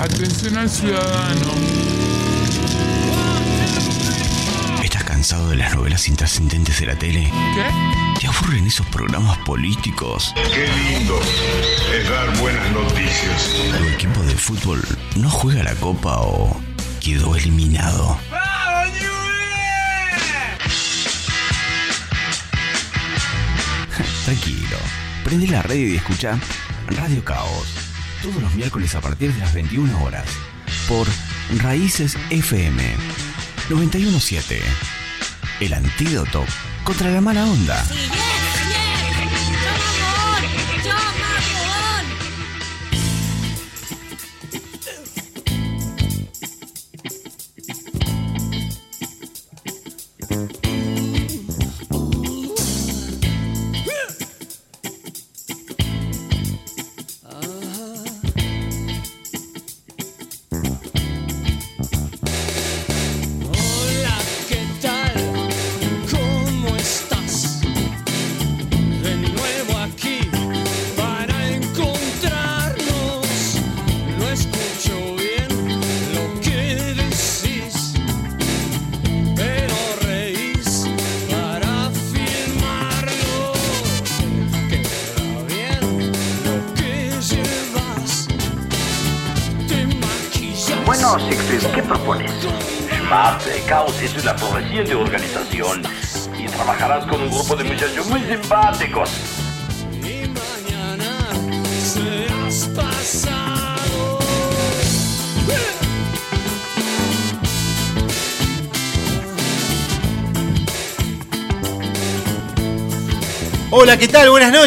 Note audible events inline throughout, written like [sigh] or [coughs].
Atención al ciudadano. ¿Estás cansado de las novelas intrascendentes de la tele? ¿Qué? ¿Te aburren esos programas políticos? Qué lindo es dar buenas noticias. ¿Tu equipo de fútbol no juega la copa o quedó eliminado? Tranquilo, prende la radio y escucha Radio Caos. Todos los miércoles a partir de las 21 horas. Por Raíces FM 917. El antídoto contra la mala onda.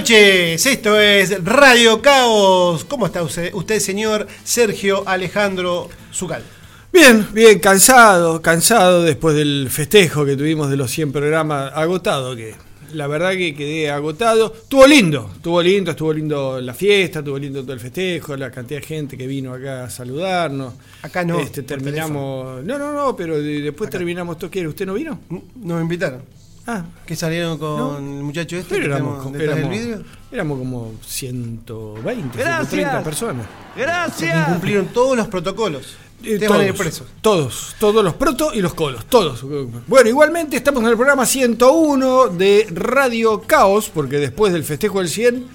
Noches. Esto es Radio Caos. ¿Cómo está usted, usted señor Sergio Alejandro Zucal? Bien, bien, cansado, cansado después del festejo que tuvimos de los 100 programas, agotado que la verdad que quedé agotado. Estuvo lindo, estuvo lindo, estuvo lindo la fiesta, estuvo lindo todo el festejo, la cantidad de gente que vino acá a saludarnos. Acá no, Este, terminamos, no, no, no, pero de- después terminamos todo. ¿Qué? ¿Usted no vino? Nos invitaron. Ah, ¿Que salieron con No. el muchacho este pero que éramos, tenemos detrás éramos, del vidrio? éramos como 120, Gracias. 130 personas. Gracias. Cumplieron todos los protocolos. Eh, Ustedes van a ir presos. Todos, todos los proto y los colos, todos. Bueno, igualmente estamos en el programa 101 de Radio Caos, porque después del festejo del 100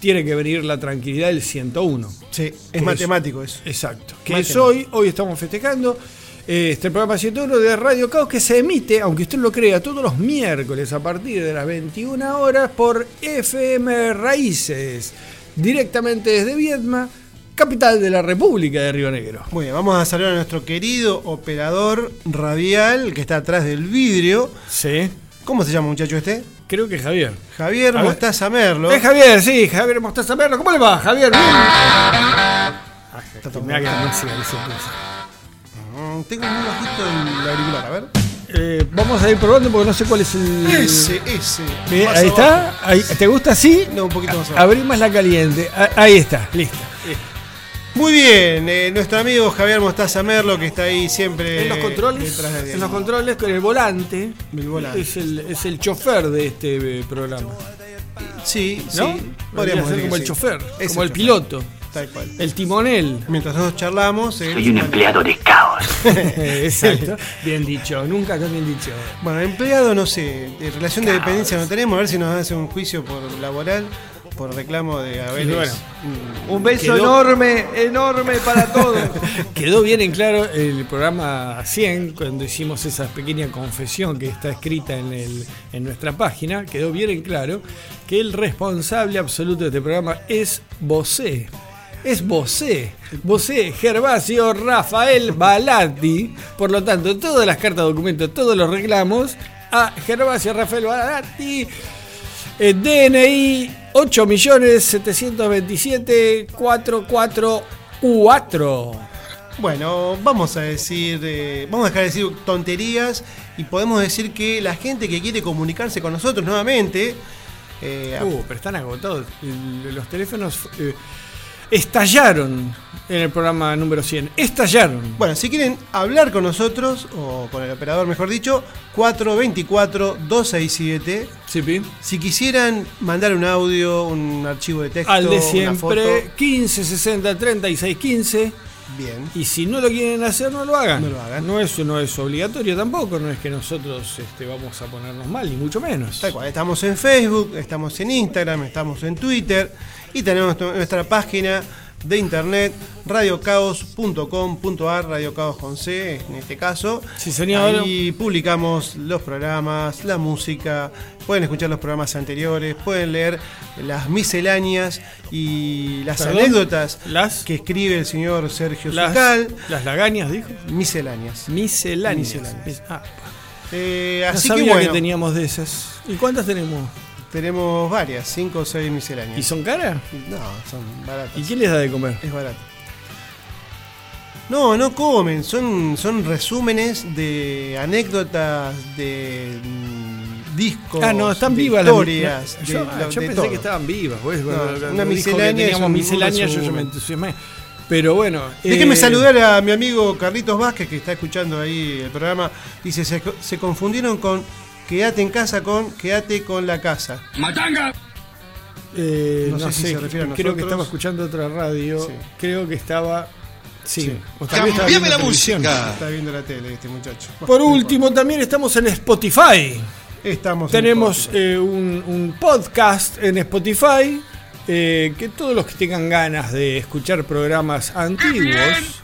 tiene que venir la tranquilidad del 101. Sí, es matemático eso. Exacto. Que Matemático. es hoy, hoy estamos festejando este programa 101 de Radio Caos que se emite, aunque usted lo crea, todos los miércoles a partir de las 21 horas por FM Raíces, directamente desde Viedma, capital de la República de Río Negro. Muy bien, vamos a saludar a nuestro querido operador radial que está atrás del vidrio. Sí. ¿Cómo se llama muchacho este? Creo que Javier. Javier A ver. Mostaza Merlo. Es Javier, sí, Javier Mostaza Merlo. ¿Cómo le va, Javier? Bien. todo Tengo muy bajito el auricular, a ver. Eh, vamos a ir probando porque no sé cuál es el. Ese, ese. Ahí está. Ahí, ¿Te gusta así? No, un poquito más abajo. Abrí más la caliente. Ah, Ahí está, listo. Muy bien, eh, nuestro amigo Javier Mostaza Merlo que está ahí siempre En los controles, de en los controles con el volante, El volante. Es, el, es el chofer de este eh, programa. Sí, ¿No? sí. Podríamos ser como el sí. chofer, Es como el piloto, Tal cual. el timonel. Mientras nosotros charlamos. Soy un empleado de caos. [laughs] Exacto. Bien dicho, nunca tan bien dicho. Bueno, empleado, no sé, de relación de dependencia no tenemos, a ver si nos hace un juicio por laboral, por reclamo de haber. Y bueno, Un beso Quedó- enorme, enorme para todos. [laughs] Quedó bien en claro el programa 100, cuando hicimos esa pequeña confesión que está escrita en, el, en nuestra página, quedó bien en claro que el responsable absoluto de este programa es Bosé. Es Bosé. Bosé, Gervasio Rafael Balatti. Por lo tanto, todas las cartas de documento, todos los reclamos a Gervasio Rafael Balatti. Eh, DNI 8.727.444. Bueno, vamos a decir, eh, vamos a dejar de decir tonterías y podemos decir que la gente que quiere comunicarse con nosotros nuevamente, eh, Uh, pero están agotados. Los teléfonos eh, estallaron en el programa número 100. Estallaron. bueno, si quieren hablar con nosotros, o con el operador mejor dicho, 424-267. Sí. Si quisieran mandar un audio, un archivo de texto, Al de siempre, 15 60 36 15. Bien. Y si no lo quieren hacer, no lo hagan. No lo hagan. No es, no es obligatorio tampoco, no es que nosotros este, vamos a ponernos mal, ni mucho menos. Tal cual, estamos en Facebook, estamos en Instagram, estamos en Twitter y tenemos nuestra página de internet radiocaos.com.ar, radiocaos con C en este caso. Sí, señor. Ahí publicamos los programas, la música, pueden escuchar los programas anteriores, pueden leer las misceláneas y las Perdón, anécdotas las- que escribe el señor Sergio Las, Zucal. las lagañas, dijo. Misceláneas. Misceláneas. Misceláneas. Ah, Eh, no así sabía que bueno, que teníamos de esas. ¿Y cuántas tenemos? Tenemos varias, cinco o seis misceláneas. ¿Y son caras? No, son baratas. ¿Y quién les da de comer? Es barato. No, no comen, son, son resúmenes de anécdotas, de mm, discos. Ah, no, están de vivas las historias. de- Yo, de pensé todo. que estaban vivas. pues, No, cuando- una miscelánea Teníamos un- un miscelánea, yo, yo me entusiasmé. Pero bueno. Déjeme eh, saludar a mi amigo Carlitos Vázquez, que está escuchando ahí el programa. Dice, se, se confundieron con quédate en casa con quédate con la casa. eh, No no, sé si sé, se refiere a creo que estaba escuchando otra radio. Sí. Creo que estaba. Sí, Sí. o la música. Está viendo la tele este muchacho. Por último, también estamos en Spotify. estamos en Tenemos Spotify. eh, un, un podcast en Spotify eh, que todos los que tengan ganas de escuchar programas antiguos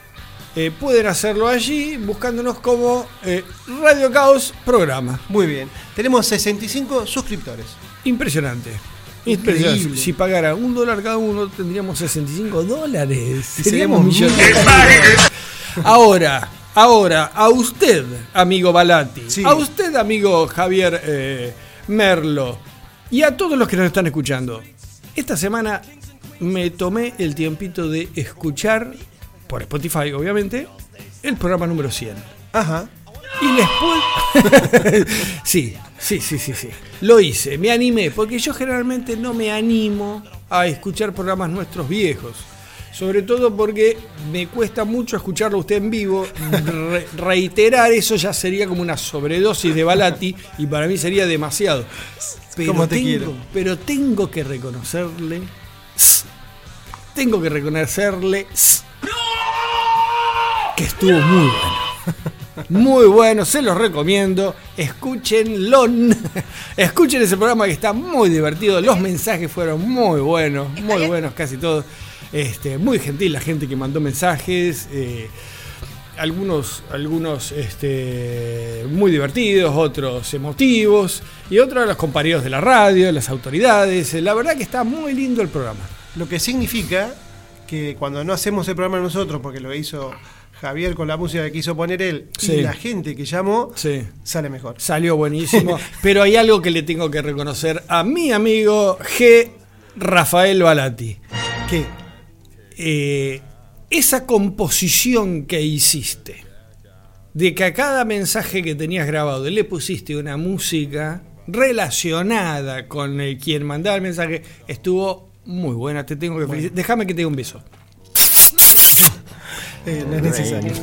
eh, pueden hacerlo allí buscándonos como eh, Radio Caos Programa. Muy bien. Tenemos 65 suscriptores. Impresionante. Impresionante. Increíble. Si pagara un dólar cada uno, tendríamos 65 dólares. Y Seríamos seríamos millonarios. Ahora, ahora, a usted, amigo Balati, Sí. a usted, amigo Javier eh, Merlo, y a todos los que nos están escuchando, esta semana me tomé el tiempito de escuchar, por Spotify obviamente, el programa número 100. Ajá. Y les puedo... [laughs] sí, sí, sí, sí, sí. Lo hice, me animé, porque yo generalmente no me animo a escuchar programas nuestros viejos. Sobre todo porque me cuesta mucho escucharlo a usted en vivo. Re- reiterar eso ya sería como una sobredosis de Balati y para mí sería demasiado. Pero, Como te tengo, quiero. pero tengo que reconocerle. Tengo que reconocerle que estuvo muy bueno. Muy bueno, se los recomiendo. Escúchenlo. [laughs] Escuchen ese programa que está muy divertido. Los mensajes fueron muy buenos, muy buenos casi todos. Este, muy gentil la gente que mandó mensajes. eh, algunos, algunos este, muy divertidos, otros emotivos, y otros los compañeros de la radio, las autoridades. La verdad que está muy lindo el programa. Lo que significa que cuando no hacemos el programa nosotros, porque lo hizo Javier con la música que quiso poner él, Sí. y la gente que llamó, Sí. sale mejor. Salió buenísimo. [laughs] pero hay algo que le tengo que reconocer a mi amigo G. Rafael Balati. ¿Qué? Eh, esa composición que hiciste, de que a cada mensaje que tenías grabado le pusiste una música relacionada con el quien mandaba el mensaje, estuvo muy buena. Te tengo que felicitar. Déjame que te dé un beso. Eh, no es necesario. [laughs]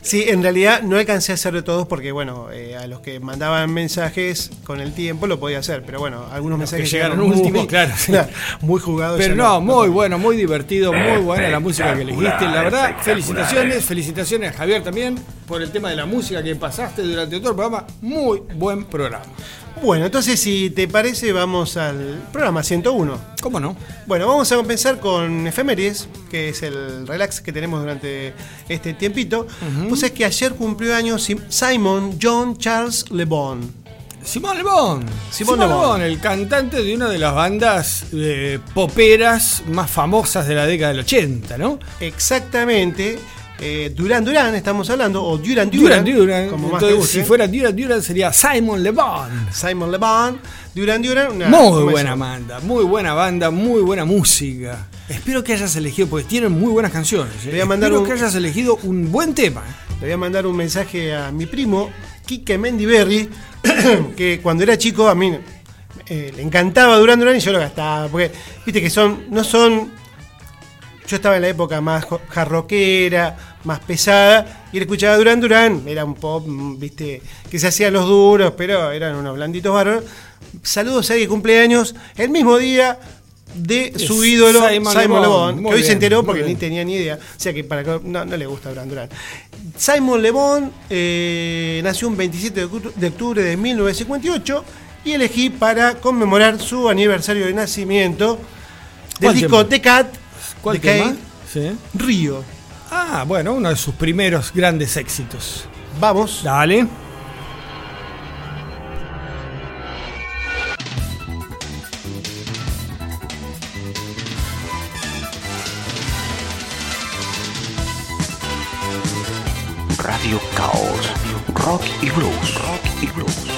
Sí, en realidad no alcancé a hacerlo todos porque, bueno, eh, a los que mandaban mensajes con el tiempo lo podía hacer, pero bueno, algunos Los que mensajes llegaron muy- últimos, claro, [laughs] sí. muy jugados. Pero no, muy bueno, muy divertido, muy buena la música que elegiste. La verdad, felicitaciones, felicitaciones a Javier también por el tema de la música que pasaste durante todo el programa. Muy buen programa. Bueno, entonces si te parece vamos al programa 101. ¿Cómo no? Bueno, vamos a empezar con efemérides, que es el relax que tenemos durante este tiempito. Pues es que ayer cumplió años Sim- Simon John Charles Le Bon. Simón Le Bon. Simón Simón Le. Bon, el cantante de una de las bandas eh, poperas más famosas de la década del 80, ¿no? Exactamente. Eh, Duran Duran, estamos hablando, o Duran Duran, Duran Duran. como más te Entonces, guste. si fuera Duran Duran sería Simon Le Bon. Simon Le Bon, Duran Duran. una- Muy ¿cómo buena banda, muy buena banda, muy buena música. Espero que hayas elegido, porque tienen muy buenas canciones. ¿eh? Le voy a mandar Espero un- que hayas elegido un buen tema. Le voy a mandar un mensaje a mi primo, Quique Mendiberri, [coughs] que cuando era chico a mí eh, le encantaba Duran Duran y yo lo gastaba. Porque, viste que son, no son. Yo estaba en la época más jarroquera, más pesada, y él escuchaba Duran Duran, era un pop, viste, que se hacían los duros, pero eran unos blanditos bárbaros. Saludos a que cumpleaños el mismo día, de Es su ídolo Simon Simon, Bon. Que hoy se enteró porque ni tenía ni idea. O sea que para no, no le gusta Duran Duran. Simon Le Bon eh, nació un 27 de octu- de octubre de 1958 y elegí para conmemorar su aniversario de nacimiento del ¿Cuál disco? The Cat ¿Cuál de tema? Kane, Sí. Río. Ah, bueno, uno de sus primeros grandes éxitos. Vamos. Dale. Radio Caos. Rock y blues. Rock y blues.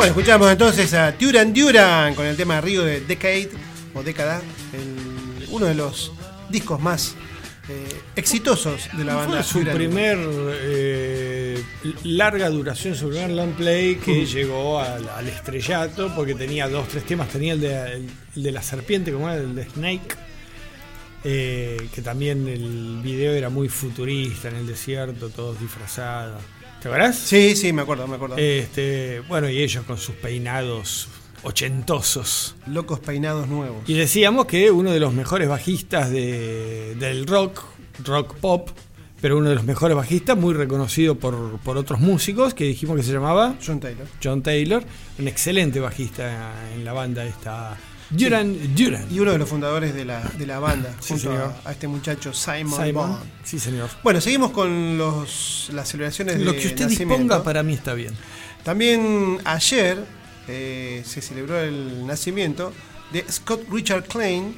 Bueno, escuchamos entonces a Duran Duran con el tema Río de Decade o Década, el- uno de los discos más eh, exitosos de la banda. Fue su Duran primer eh, larga duración, su primer long play que llegó al, al estrellato porque tenía dos, tres temas. Tenía el de, el- el de la serpiente, como era el de Snake, eh, que también el video era muy futurista en el desierto, todos disfrazados. ¿Te acuerdas? Sí, sí, me acuerdo, me acuerdo. Este, bueno, y ellos con sus peinados ochentosos. Locos peinados nuevos. Y decíamos que uno de los mejores bajistas de- del rock, rock pop, pero uno de los mejores bajistas, muy reconocido por, por otros músicos, que dijimos que se llamaba John Taylor. John Taylor, un excelente bajista en la banda esta Duran Duran. Y uno de los fundadores de la, de la banda, Sí, junto a, a este muchacho Simon, Simon. Bond. Sí, señor. Bueno, seguimos con los, las celebraciones de Lo que usted nacimiento. disponga para mí está bien. También ayer eh, se celebró el nacimiento de Scott Richard Klein,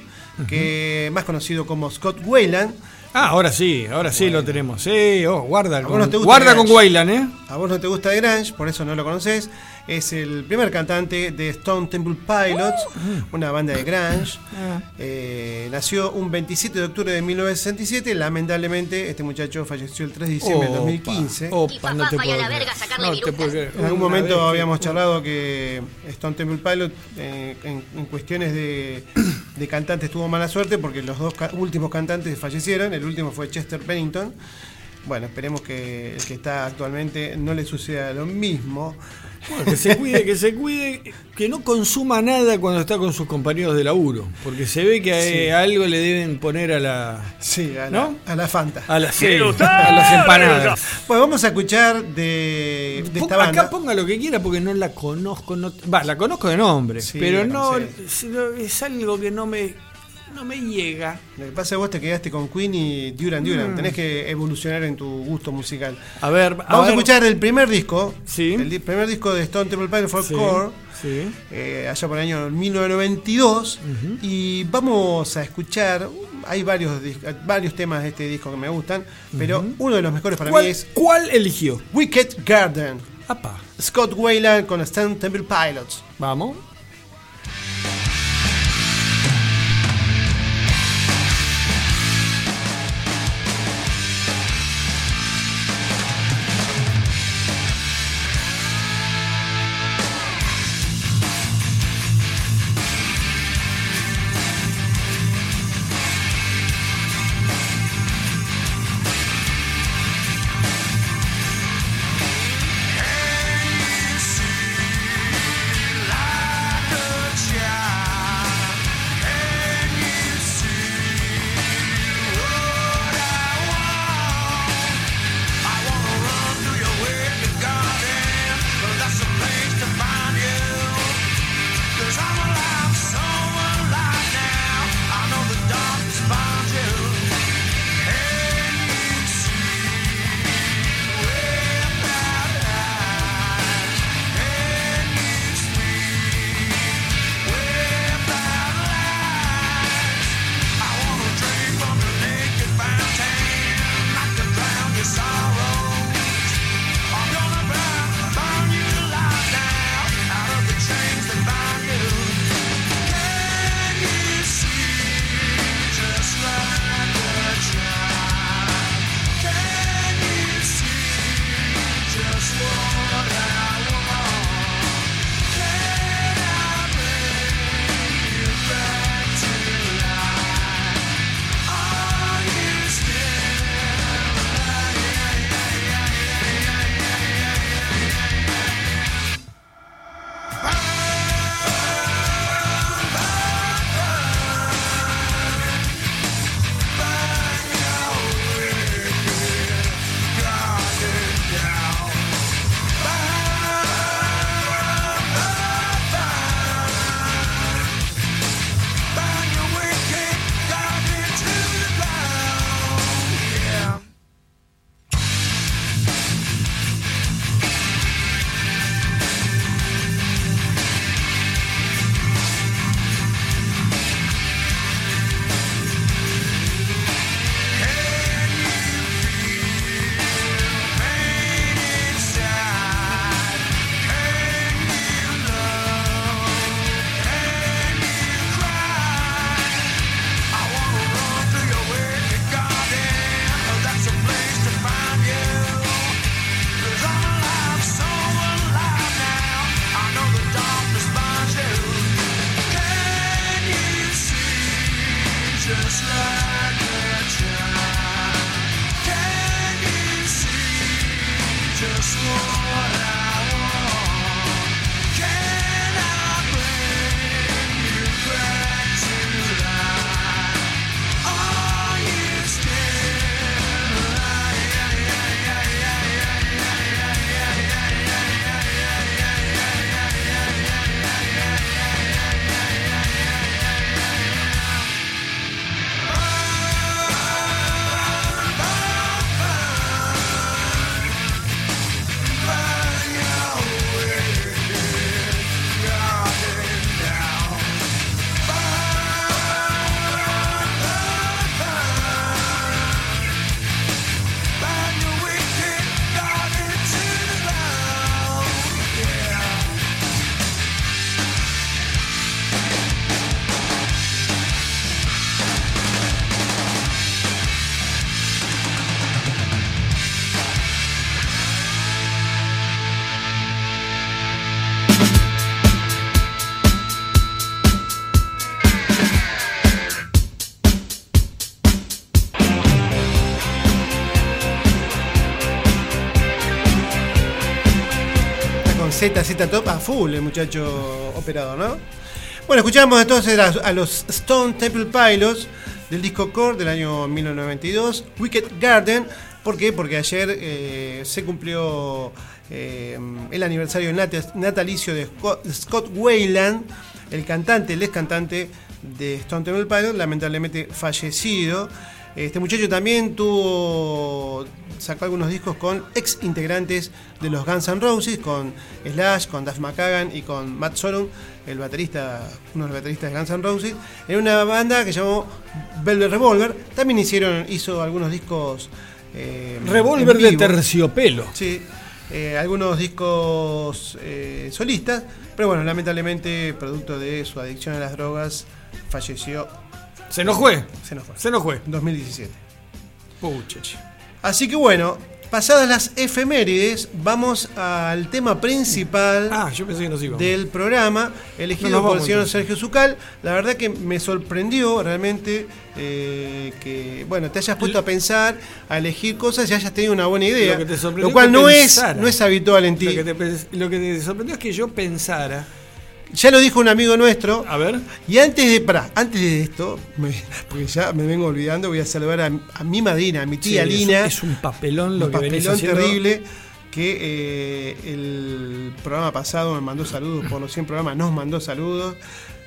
que más conocido como Scott Wayland. Ah, ahora sí, ahora sí lo tenemos. Sí, oh, guarda, con, no guarda con. Wayland, ¿eh? A vos no te gusta Grange, por eso no lo conoces. Es el primer cantante de Stone Temple Pilots, una banda de Grange. Eh, nació un 27 de octubre de 1967. Lamentablemente, este muchacho falleció el 3 de diciembre de Opa, 2015. Opa, no te puedo creer. No te puedo. En algún momento habíamos charlado que Stone Temple Pilot eh, en, en cuestiones de, de cantantes tuvo mala suerte porque los dos ca- últimos cantantes fallecieron. El último fue Chester Bennington. Bueno, esperemos que el que está actualmente no le suceda lo mismo. Bueno, que se [laughs] cuide, que se cuide, que no consuma nada cuando está con sus compañeros de laburo, porque se ve que Sí. algo le deben poner a la Sí, a la, ¿No? a la Fanta. a las, sí, a las empanadas. Bueno, vamos a escuchar de, de esta banda. Acá ponga lo que quiera porque no la conozco, no, va, la conozco de nombre, Sí, pero la no es algo que no me no me llega. Lo que pasa es que vos te quedaste con Queen y Duran Duran. Tenés que evolucionar en tu gusto musical. A ver, Vamos a, ver. escuchar el primer disco. Sí. El di- primer disco de Stone Temple Pilots fue Sí, Core. sí. eh, allá por el año 1992 y vamos a escuchar hay varios varios temas de este disco que me gustan pero uno de los mejores para ¿Cuál, mí es cuál eligió? Wicked Garden Apa, Scott Wayland con Stone Temple Pilots vamos. ZZ Top a full, el muchacho operador, ¿no? Bueno, escuchamos entonces a, los Stone Temple Pilots del disco Core del año 1992, Wicked Garden. ¿Por qué? Porque ayer eh, se cumplió eh, el aniversario nat- natalicio de Scott, Scott Wayland, el cantante, el ex cantante de Stone Temple Pilots, lamentablemente fallecido. Este muchacho también tuvo sacó algunos discos con ex integrantes de los Guns N' Roses, con Slash, con Duff McKagan y con Matt Sorum, el baterista, uno de los bateristas de Guns N' Roses, en una banda que llamó Velvet Revolver. También hicieron, hizo algunos discos. eh, Revólver en de terciopelo. Sí, eh, algunos discos eh, solistas, pero bueno, lamentablemente, producto de su adicción a las drogas, falleció. Se nos fue. Se nos fue. Se nos fue. En 2017. Pucha. Así que bueno, pasadas las efemérides, vamos al tema principal Ah, yo pensé que nos íbamos. del programa, elegido No por el señor. Sergio Zucal. La verdad que me sorprendió realmente eh, que bueno te hayas puesto a pensar, a elegir cosas y hayas tenido una buena idea. Lo cual no es, no es habitual en ti. Lo que, te, lo que te sorprendió es que yo pensara. Ya lo dijo un amigo nuestro. A ver. Y antes de, pará, antes de esto, me- porque ya me vengo olvidando, voy a saludar a, a mi madrina, a mi tía Sí, Lina. Es, un papelón lo un que papelón terrible que eh, el programa pasado me mandó saludos por los 100 programas, nos mandó saludos.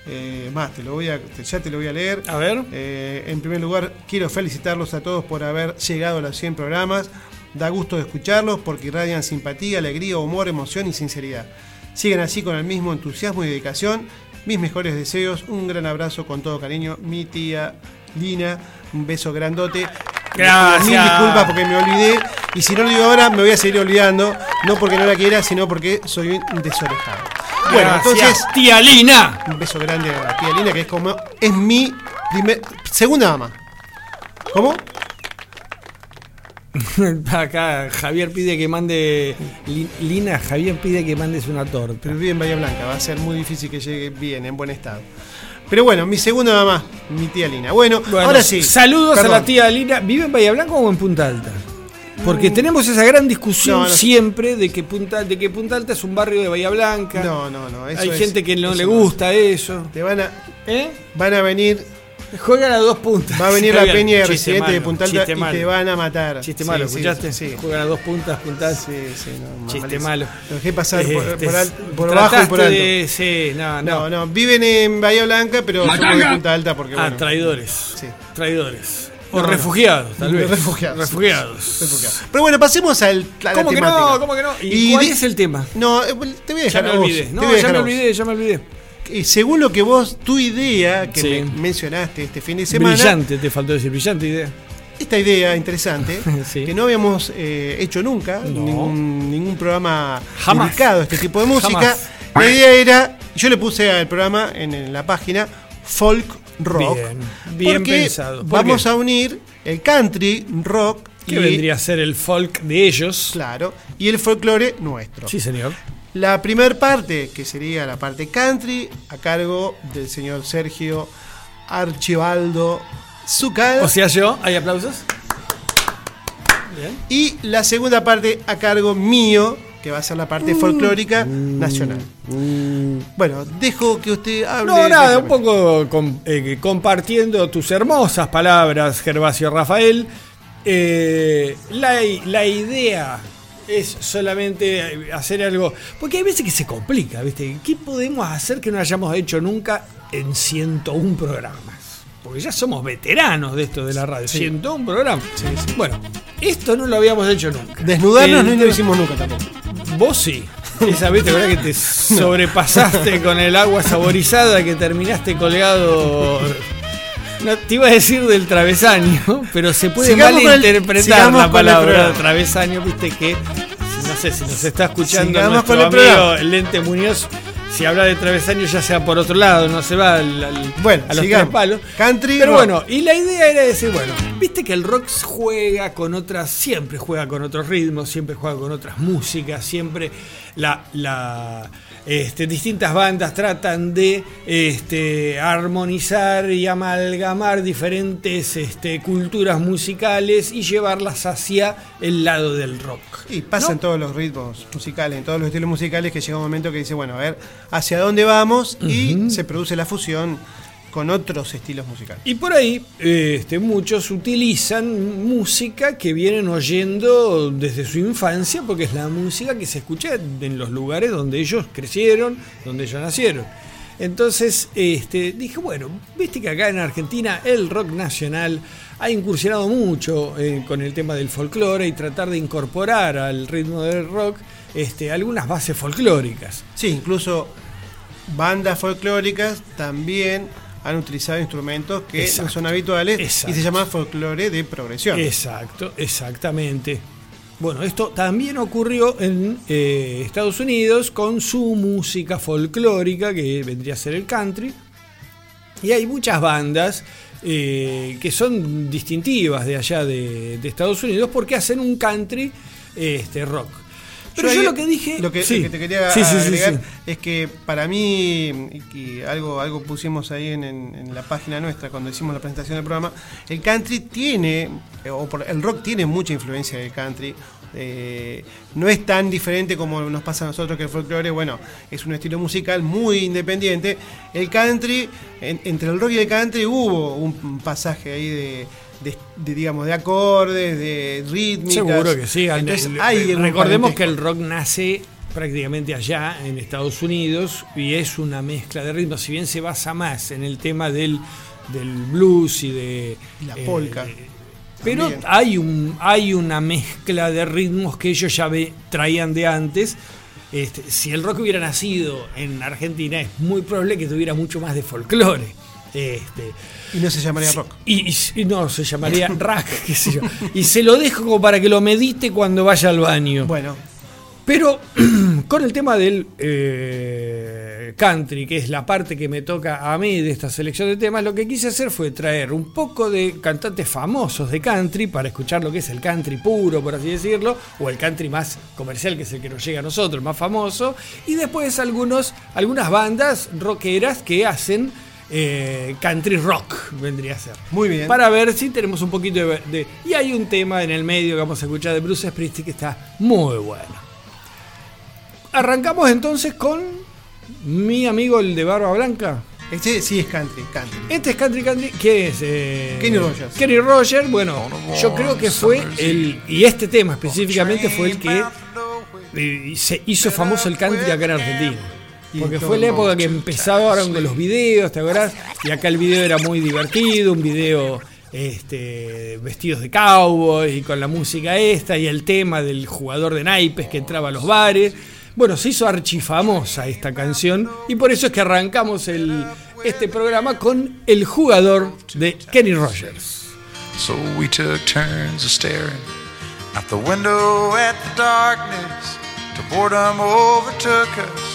Eh, más, te lo voy a, ya te lo voy a leer. A ver. Eh, en primer lugar, quiero felicitarlos a todos por haber llegado a los 100 programas. Da gusto de escucharlos porque irradian simpatía, alegría, humor, emoción y sinceridad. Sigan así con el mismo entusiasmo y dedicación. Mis mejores deseos, un gran abrazo con todo cariño. Mi tía Lina, un beso grandote. Gracias. Mil disculpas porque me olvidé. Y si no lo digo ahora, me voy a seguir olvidando. No porque no la quiera, sino porque soy un desorejado. Bueno, Gracias, entonces, Tía Lina. un beso grande a la tía Lina, que es como. Es mi primer, segunda mamá. ¿Cómo? [laughs] Acá Javier pide que mande. Li- Lina, Javier pide que mandes una torta. Pero vive en Bahía Blanca, va a ser muy difícil que llegue bien, en buen estado. Pero bueno, mi segunda mamá, mi tía Lina. Bueno, Bueno, ahora sí. Saludos a la tía Lina. ¿Vive en Bahía Blanca o en Punta Alta? Porque tenemos esa gran discusión Mm. No, no. siempre de que, Punta, de que Punta Alta es un barrio de Bahía Blanca. No, no, no. eso Hay es- gente que no le gusta eso. Te van a, ¿Eh? van a venir, Juegan a dos puntas. va a venir la peña de residente de Punta Alta y malo. te van a matar. Chiste Sí, malo, ¿escuchaste? Sí. Juegan a dos puntas, puntas. Sí, sí, no, Chiste malo. Lo dejé pasar por, Este, por al- por abajo y por alto. de- sí, no, no. No, no, viven en Bahía Blanca, pero somos de Punta Alta porque Ah, bueno. traidores. Sí. Traidores. O No, refugiados, tal vez. Refugiados. Refugiados. Refugiados. Pero bueno, pasemos al, a la ¿Cómo que temática. no? ¿Cómo que no? ¿Y, cuál di- es el tema? No, eh, te voy a Ya dejar me a vos. olvidé. No, ya me olvidé, ya me olvidé. Y según lo que vos, tu idea que Sí. me mencionaste este fin de semana, Brillante, te faltó decir brillante idea. esta idea interesante, [laughs] Sí. que no habíamos eh, hecho nunca, No. ningún, ningún programa Jamás. dedicado a este tipo de música. Jamás. La idea era, yo le puse al programa en, en la página folk rock. Bien, bien porque pensado. ¿Por Vamos qué? a unir el country, rock Que vendría a ser el folk de ellos. claro, y el folclore nuestro. Sí, señor. La primer parte, que sería la parte country, a cargo del señor Sergio Archibaldo Zucal. O sea, yo, ¿hay aplausos? Bien. y la segunda parte a cargo mío, que va a ser la parte Mm. folclórica nacional. Bueno, dejo que usted hable. No, nada, un poco eh, compartiendo tus hermosas palabras, Gervasio Rafael. Eh, la, la idea es solamente hacer algo. Porque hay veces que se complica, ¿viste? ¿Qué podemos hacer que no hayamos hecho nunca en 101 programas? Porque ya somos veteranos de esto de la radio. 101 programas. Bueno, esto no lo habíamos hecho nunca. Desnudarnos El no lo hicimos nunca tampoco. Vos sí. Esa vez, ¿te acordás que te [laughs] sobrepasaste con el agua saborizada que terminaste colgado? No, te iba a decir del travesaño, [laughs] pero se puede Sigamos con el- malinterpretar la palabra travesaño, viste que no sé si nos está escuchando Sigamos nuestro con el amigo. Lente Muñoz, si habla de travesaño ya sea por otro lado, no se va al, al- Bueno, a los sigamos. tres palos. Country, Pero rock. bueno, y la idea era decir, bueno, viste que el rock juega con otras, siempre juega con otros ritmos, siempre juega con otras músicas, siempre la, la, este, distintas bandas tratan de este, armonizar y amalgamar diferentes este, culturas musicales y llevarlas hacia el lado del rock. Y pasan todos los ritmos musicales, en todos los estilos musicales, que llega un momento que dice, bueno, a ver, ¿hacia dónde vamos? Y se produce la fusión con otros estilos musicales. Y por ahí este, muchos utilizan música que vienen oyendo desde su infancia, porque es la música que se escucha en los lugares donde ellos crecieron, donde ellos nacieron. Entonces este, dije, bueno, viste que acá en Argentina el rock nacional ha incursionado mucho eh, con el tema del folclore y tratar de incorporar al ritmo del rock este, algunas bases folclóricas. Sí, incluso bandas folclóricas también han utilizado instrumentos que Exacto. no son habituales Exacto. y se llama folclore de progresión. Exacto, exactamente. Bueno, esto también ocurrió en eh, Estados Unidos con su música folclórica, que vendría a ser el country. Y hay muchas bandas eh, que son distintivas de allá de, de Estados Unidos porque hacen un country este, rock. Pero yo, ahí lo que dije. Lo que, sí. lo que te quería Sí, sí, sí, agregar es que para mí, y algo, algo pusimos ahí en, en- en la página nuestra cuando hicimos la presentación del programa, el country tiene, eh, o por- el rock tiene mucha influencia del country. eh, no es tan diferente como nos pasa a nosotros que el folclore, bueno, es un estilo musical muy independiente. El country, en- entre el rock y el country hubo un pasaje ahí de, de- de, digamos, de acordes, de rítmicas. Seguro que sí. Entonces, hay recordemos que el rock nace prácticamente allá en Estados Unidos y es una mezcla de ritmos. Si bien se basa más en el tema del, del blues y de Y la eh, polka. pero También. hay un hay una mezcla de ritmos que ellos ya ve- traían de antes. Este, si el rock hubiera nacido en Argentina es muy probable que tuviera mucho más de folclore. Este, Y no se llamaría rock. Y no, se llamaría [laughs] rack, qué sé yo. Y se lo dejo como para que lo medite cuando vaya al baño. Bueno, Pero [clears throat] con el tema del eh, country, que es la parte que me toca a mí de esta selección de temas, lo que quise hacer fue traer un poco de cantantes famosos de country para escuchar lo que es el country puro, por así decirlo, o el country más comercial, que es el que nos llega a nosotros, el más famoso, y después algunos, algunas bandas rockeras que hacen eh, country rock, vendría a ser. Muy bien. Para ver si tenemos un poquito de, de- Y hay un tema en el medio que vamos a escuchar de Bruce Springsteen que está muy bueno. Arrancamos entonces con mi amigo el de Barba Blanca. este sí es country, country. Este es Country Country, ¿qué es? Eh, Kenny Rogers. Kenny Rogers, bueno, yo creo que fue el. Y este tema específicamente fue el que eh, se hizo famoso el country acá en Argentina. Porque fue la época que empezaron con los videos, ¿te acordás? Y acá el video era muy divertido, un video este, vestidos de cowboy y con la música esta y el tema del jugador de naipes que entraba a los bares. Bueno, se hizo archifamosa esta canción y por eso es que arrancamos el, este programa con el jugador de Kenny Rogers. So we took turns of staring out the window at the darkness till boredom overtook us.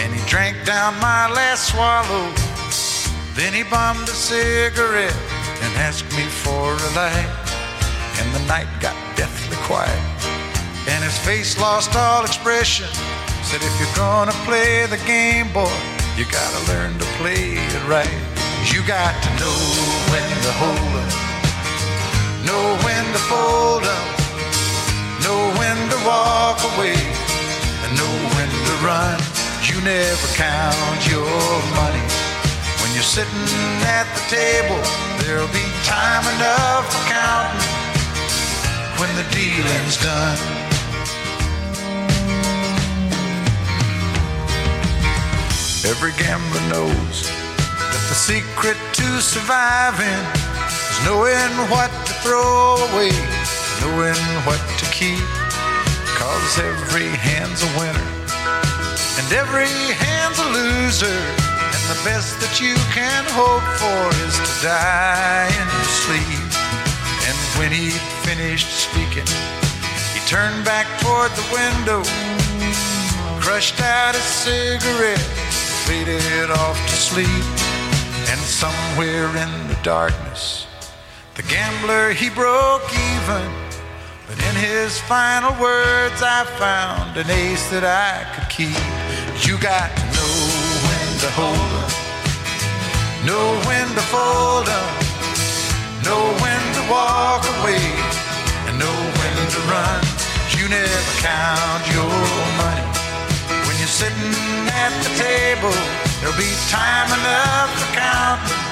and he drank down my last swallow. Then he bummed a cigarette and asked me for a light. And the night got deathly quiet, and his face lost all expression. Said, If you're gonna play the game, boy, you gotta learn to play it right. You got to know when to hold 'em Know when to fold up, know when to walk away, and know when to run. You never count your money. When you're sitting at the table, there'll be time enough for counting when the dealing's done. Every gambler knows that the secret to surviving is knowing what to throw away, knowing what to keep. Cause every hand's a winner and every hand's a loser. And the best that you can hope for is to die in your sleep. And when he'd finished speaking, he turned back toward the window, crushed out a cigarette, faded off to sleep. And somewhere in the darkness, the gambler he broke even. But in his final words, I found an ace that I could keep. You got to know when to hold up, know when to fold up, know when to walk away, and know when to run. You never count your money. When you're sitting at the table, there'll be time enough for counting.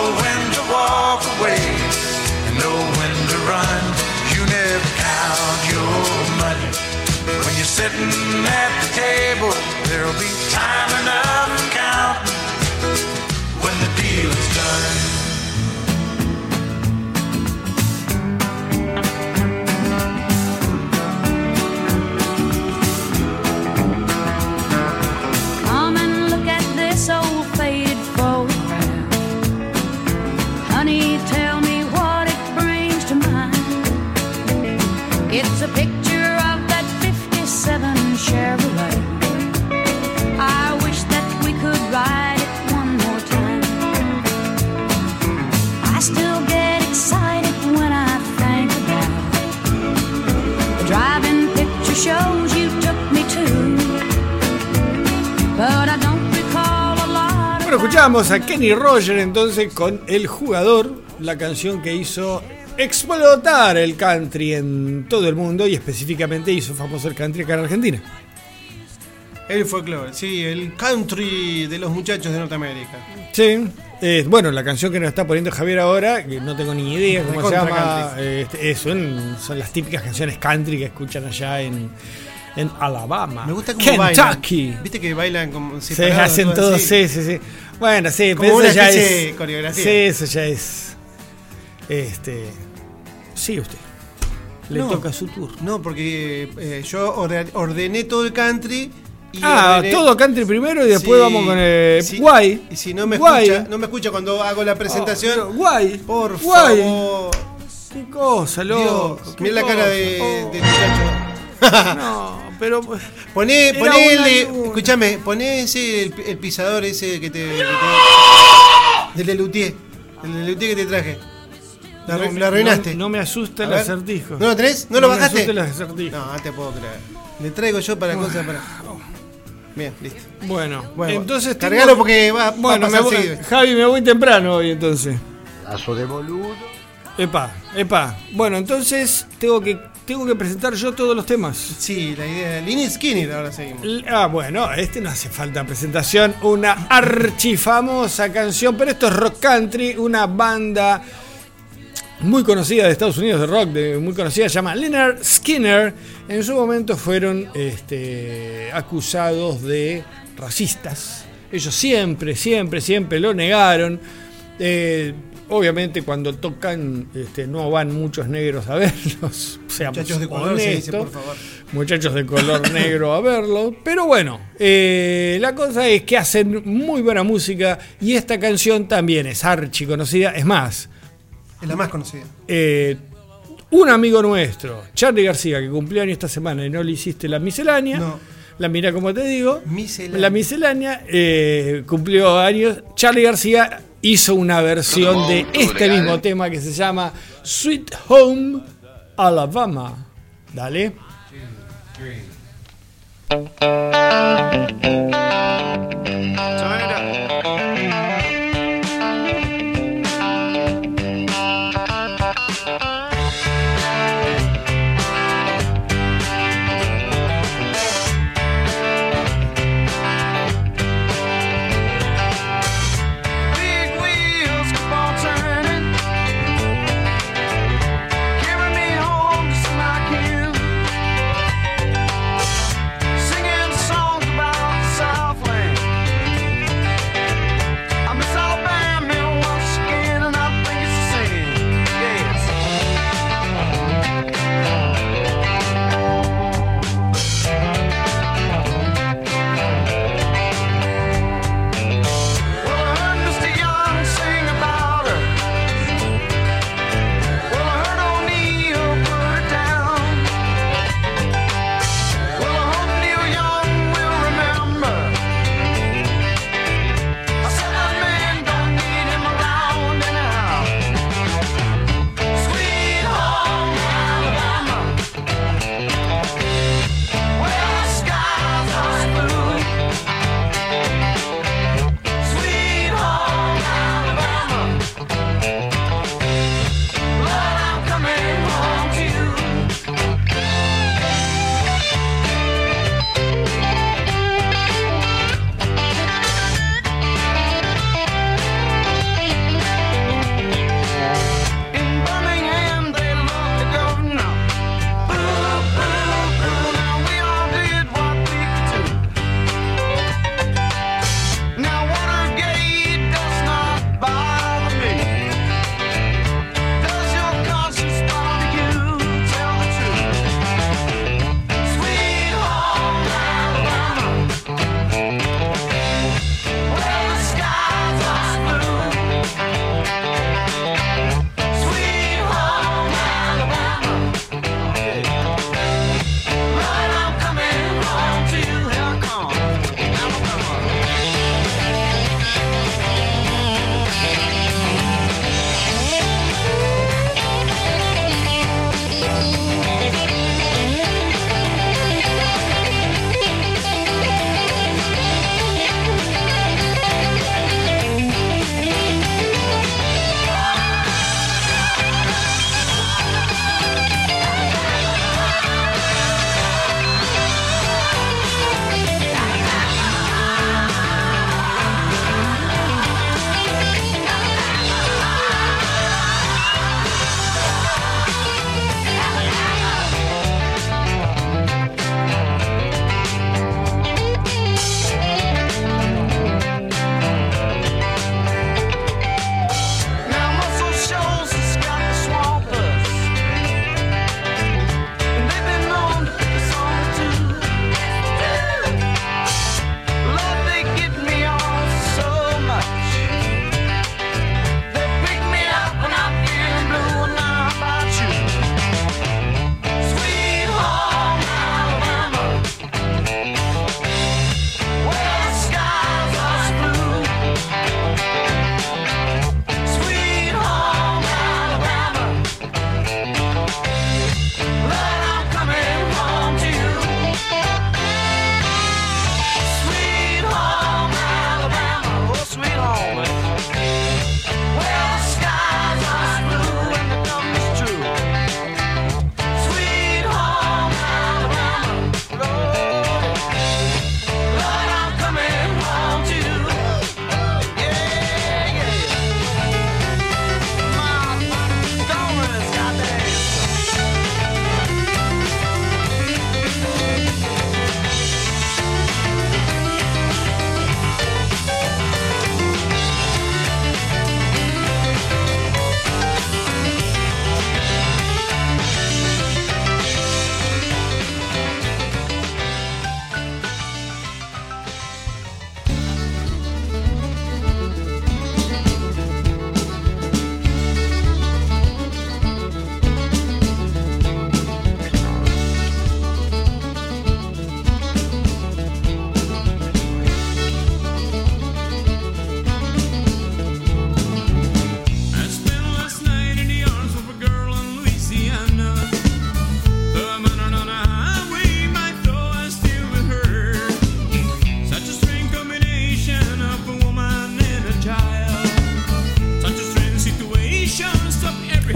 When to walk away and know when to run. You never count your money. When you're sitting at the table, there'll be time enough for counting when the deal is done. Bueno, escuchamos a Kenny Roger entonces con El Jugador, la canción que hizo explotar el country en todo el mundo y específicamente hizo famoso el country acá en Argentina. El folclore, sí, el country de los muchachos de Norteamérica. Sí. eh, bueno, la canción que nos está poniendo Javier ahora, que no tengo ni idea cómo se llama, eh, este, son, son las típicas canciones country que escuchan allá en, en Alabama. Me gusta Kentucky. bailan. Viste que bailan como Se separados, hacen todo todos, así. sí, sí, sí. Bueno, sí, Como pero una eso ya es. coreografía. Sí, eso ya es. Este. Sigue usted. Le No. toca su turno. No, porque eh, yo orde- ordené todo el country. Y Ah, ordené- todo country primero y después Sí, vamos con el. sí. Guay. Y si no me Guay. escucha, no me escucha cuando hago la presentación. Oh, guay. Por Guay. favor. Qué cosa, loco. Mira la cara de, Oh. de muchacho. No, [laughs] pero. Poné, Era poné una el de. Escuchame, poné ese, el, el pisador ese que te. que te- del de Lutier. El de Lutier que te traje. Arru- No, arruinaste. No, no me asusta el acertijo. ¿No lo tenés? ¿No lo me bajaste? asusta el acertijo. No, no te puedo creer. Le traigo yo para cosas para. Bien, listo. Bueno, Bueno, entonces. tengo- cargalo porque va, va Bueno, me voy- seguido. Javi, me voy temprano hoy entonces. Lazo de boludo. Epa, epa. Bueno, entonces tengo que tengo que presentar yo todos los temas. Sí, la idea de Lini Skinner ahora seguimos. Ah, bueno, este no hace falta presentación. Una archifamosa canción, pero esto es rock country, una banda muy conocida de Estados Unidos de rock, de- muy conocida, se llama Leonard Skinner. En su momento fueron este, acusados de racistas. Ellos siempre, siempre, siempre lo negaron. Eh, obviamente cuando tocan este, no van muchos negros a verlos. [laughs] Seamos Muchachos de color, se dice, honestos. por favor. Muchachos de color [laughs] negro a verlo. Pero bueno, eh, la cosa es que hacen muy buena música y esta canción también es archi conocida. Es más, Es la más conocida. eh, un amigo nuestro, Charlie García, que cumplió año esta semana y no le hiciste la miscelánea. No. La Mira como te digo. La Miscelánea eh, cumplió años. Charlie García hizo una versión de este mismo tema que se llama Sweet Home Alabama. Dale.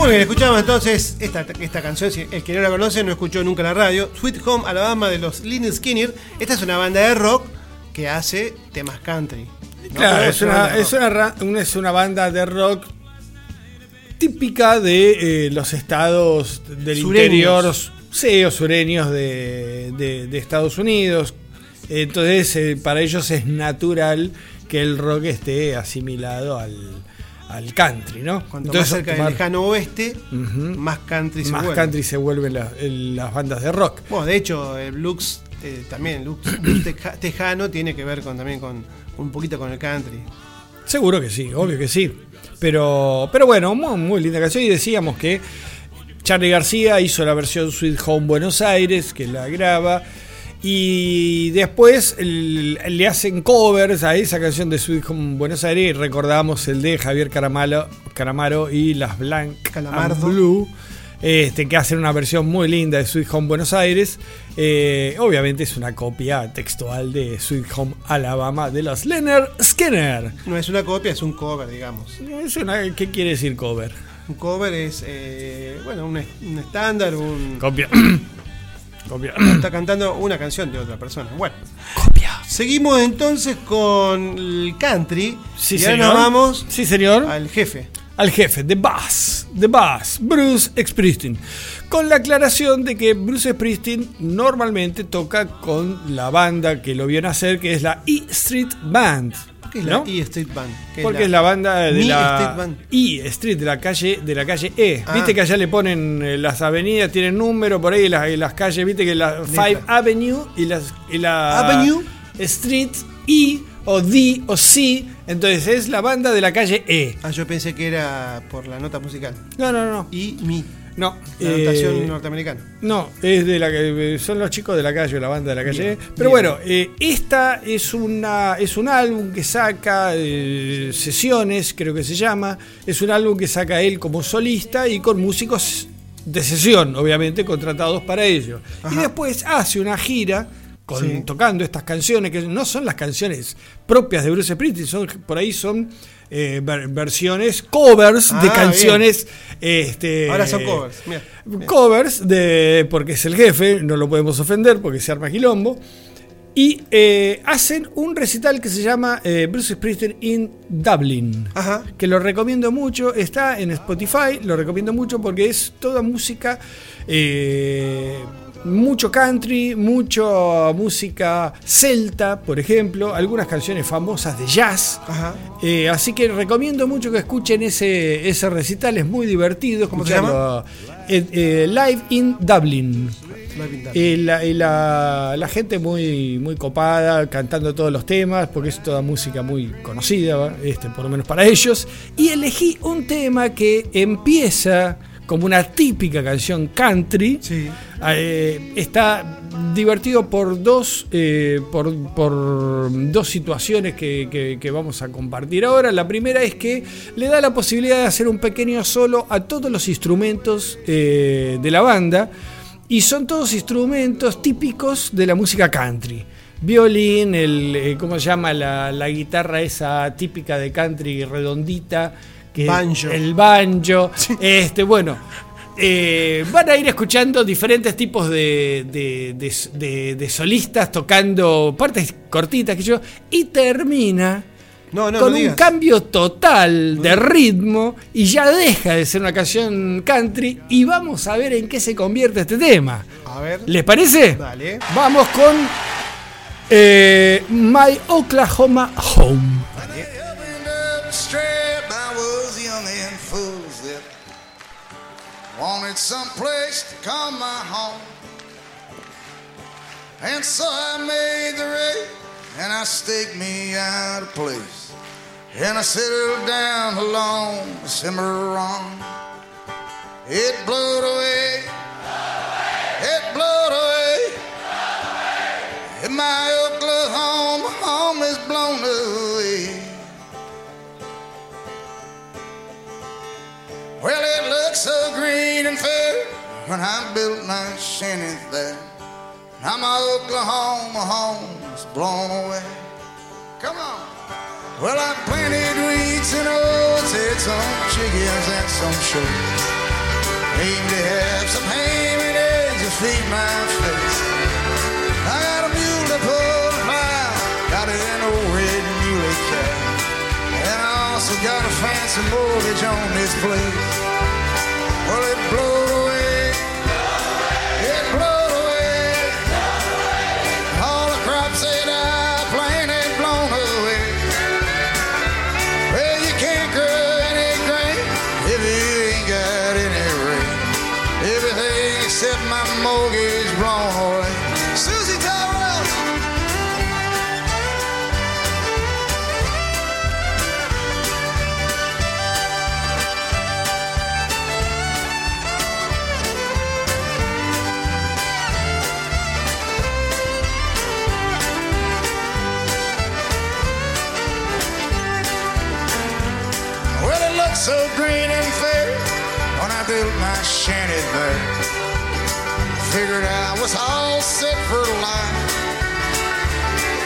Muy bien, escuchamos entonces esta, esta canción. Si el que no la conoce no escuchó nunca la radio. Sweet Home Alabama de los Lynyrd Skinner. Esta es una banda de rock que hace temas country. ¿no? Claro, es una, banda de es, rock. una, ra- una- es una banda de rock típica de eh, los estados del interior, sí, o sureños de, de- de Estados Unidos. Entonces, eh, para ellos es natural que el rock esté asimilado al, al country, ¿no? Cuanto Entonces, más cerca del lejano oeste, más country se más vuelve. country se vuelven las- el- las bandas de rock. Bueno, de hecho, el blues eh, también, el blues, blues teja- tejano tiene que ver con, también con un poquito con el country. Seguro que sí, obvio que sí. Pero, pero bueno, muy, muy linda canción. Y decíamos que Charlie García hizo la versión Sweet Home Buenos Aires, que la graba. Y después le hacen covers a esa canción de Sweet Home Buenos Aires. Recordamos el de Javier Caramalo, Caramaro y las Blanc and Calamardo. Blue. Este, que hacen una versión muy linda de Sweet Home Buenos Aires. Eh, obviamente es una copia textual de Sweet Home Alabama de los Leonard Skinner. No es una copia, es un cover, digamos. Es una- ¿Qué quiere decir cover? Un cover es, eh, bueno, un estándar, un... Copia. Copia. [clears throat] Está cantando una canción de otra persona. Bueno. Seguimos entonces con el country. Sí, y ahora señor. nos vamos Sí, señor. al jefe. Al jefe, The Boss, The Boss, Bruce Springsteen. Con la aclaración de que Bruce Springsteen normalmente toca con la banda que lo vio nacer, que es la E Street Band. ¿Qué es ¿no? la E Street Band? ¿Qué Porque es la banda de Mi la Street Band. E Street, de la calle, de la calle E. Ah. Viste que allá le ponen eh, las avenidas, tienen número por ahí, las, y las calles, viste que la. Five Avenue y, las, y la Avenue. Street E o D o C. Entonces es la banda de la calle E. Ah, yo pensé que era por la nota musical. No, no, no. Y mi. No, La eh, notación norteamericana. no, es de la que son los chicos de la calle, la banda de la calle. Bien, Pero bien. bueno, eh, esta es una es un álbum que saca eh, sesiones, creo que se llama. Es un álbum que saca él como solista y con músicos de sesión, obviamente contratados para ello. Y después hace una gira con, Sí. tocando estas canciones que no son las canciones propias de Bruce Springsteen, son por ahí son eh, ver- versiones covers de Ah, canciones este Ahora son covers. Covers de porque es el jefe, no lo podemos ofender porque se arma quilombo. Y eh, hacen un recital que se llama eh, Bruce Springsteen in Dublin. Ajá. Que lo recomiendo mucho. Está en Spotify. Lo recomiendo mucho porque es toda música. eh, mucho country, mucho música celta, por ejemplo. Algunas canciones famosas de jazz. Ajá. Eh, así que recomiendo mucho que escuchen ese, ese recital, es muy divertido. ¿Cómo se escucharlo. Eh, eh, Live in Dublin. Y la, y la- la gente muy, muy copada, cantando todos los temas, porque es toda música muy conocida, este, por lo menos para ellos. Y elegí un tema que empieza como una típica canción country. Sí. Eh, está divertido por dos, eh, por, por dos situaciones que, que- que vamos a compartir ahora. La primera es que le da la posibilidad de hacer un pequeño solo a todos los instrumentos eh, de la banda. Y son todos instrumentos típicos de la música country. Violín, el, ¿cómo se llama? La, la guitarra esa típica de country redondita. Que Banjo. El banjo. [laughs] Este, bueno. eh, van a ir escuchando diferentes tipos de, de- de- de- de solistas tocando partes cortitas que yo. Y termina No, no, con no un digas. cambio total de ritmo y ya deja de ser una canción country y vamos a ver en qué se convierte este tema. A ver. ¿Les parece? Dale. Vamos con eh, My Oklahoma Home. Wanted some place to call my home. And so I made the raid, and I staked me out a place. And I settled down alone, Cimarron. It blowed away, it blowed away. And my Oklahoma home is blown away. Well, it looks so green and fair when I built my shanty there. Now my Oklahoma home's blown away. Come on. Well, I planted weeds and oats, had some chickens and some shows. Aim to have some ham and eggs to feed my face. I got a fancy mortgage on this place. Well, it blowed I built my shanty there. Figured I was all set for life.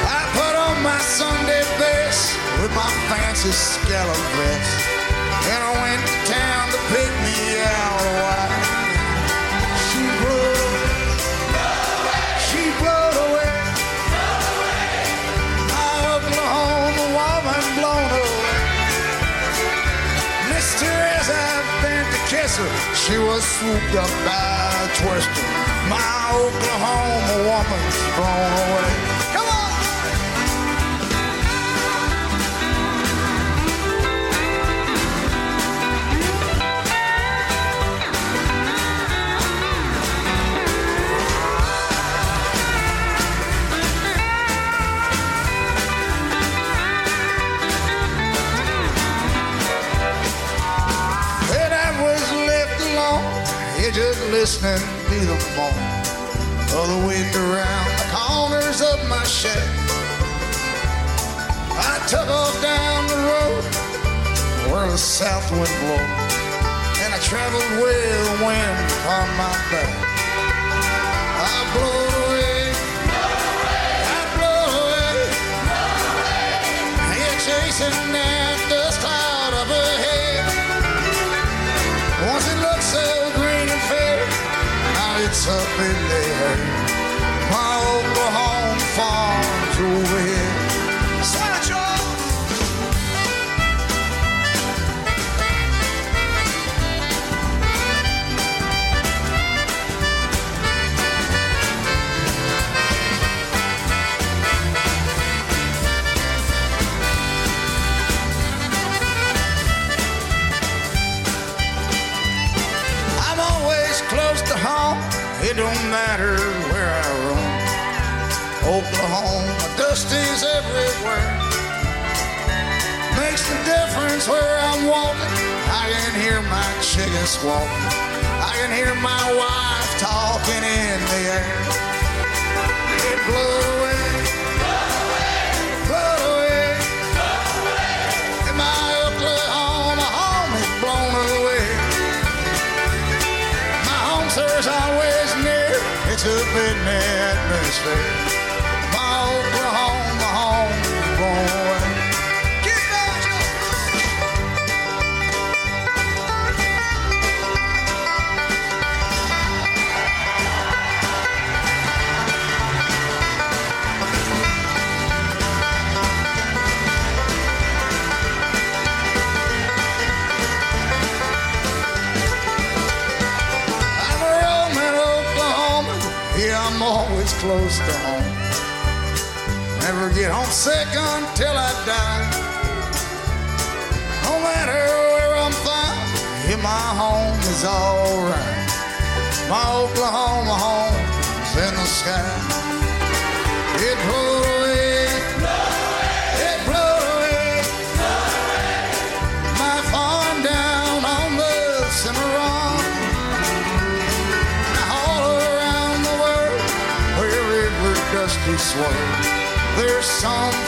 I put on my Sunday best with my fancy scallop vest. And I went to town to pick me out she was swooped up by a twister. My Oklahoma woman's blown away. Listening to the moan of the wind around the corners of my shack. I took off down the road where the south wind blow, and I traveled with the wind on my back. I blow away, I blow away, you're chasing that it's up in the air. My Oklahoma farm's over Oklahoma, dust is everywhere. Makes the difference where I'm walking. I can hear my chickens squawking. I can hear my wife talking in the air. It blew get homesick until I die. No matter where I'm found, yeah, my home is alright. My Oklahoma home's in the sky. Some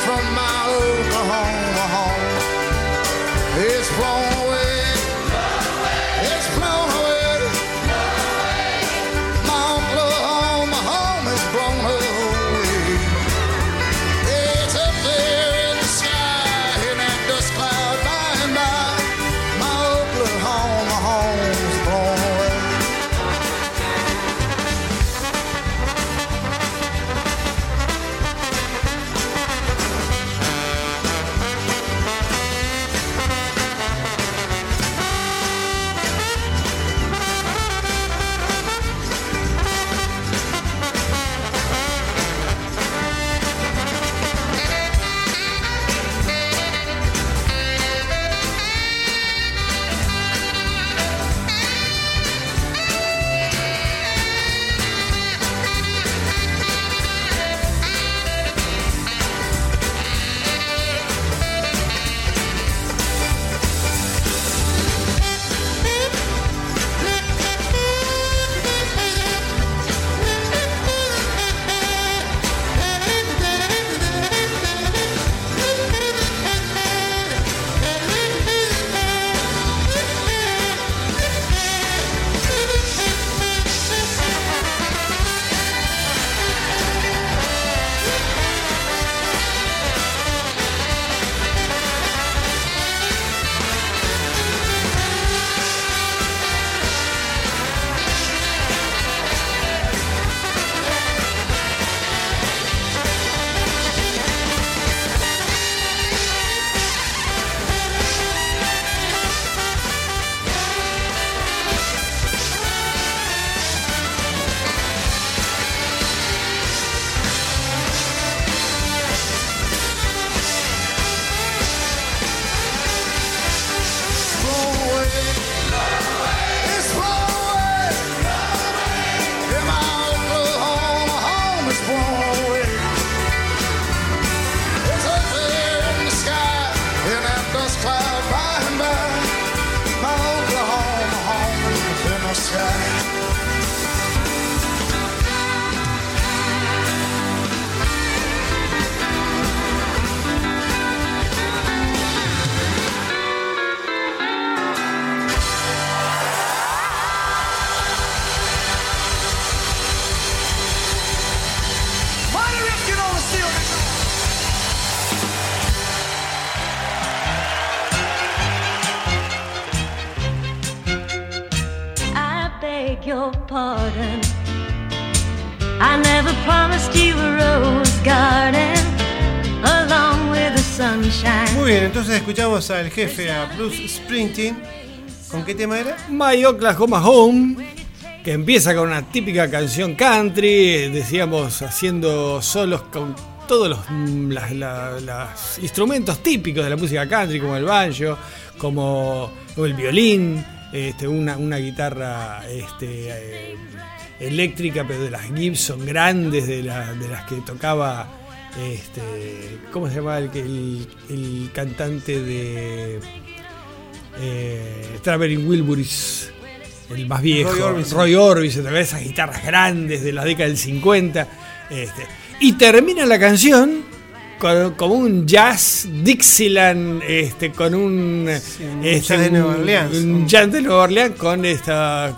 entonces escuchamos al jefe, a Bruce Springsteen. ¿Con qué tema era? My Oklahoma Home, que empieza con una típica canción country, decíamos haciendo solos con todos los instrumentos típicos de la música country, como el banjo, como, el violín, este, una, guitarra este, eh, eléctrica, pero de las Gibson grandes, de las que tocaba, este, ¿cómo se llamaba el, el, el cantante de eh, Traveling Wilburys? El más viejo, Roy Orbison. Roy Orbison, esas guitarras grandes de la década del 50. este, y termina la canción con, como un jazz Dixieland, este, con un, un este, jazz de Nueva Orleans. un jazz de Nueva Orleans con este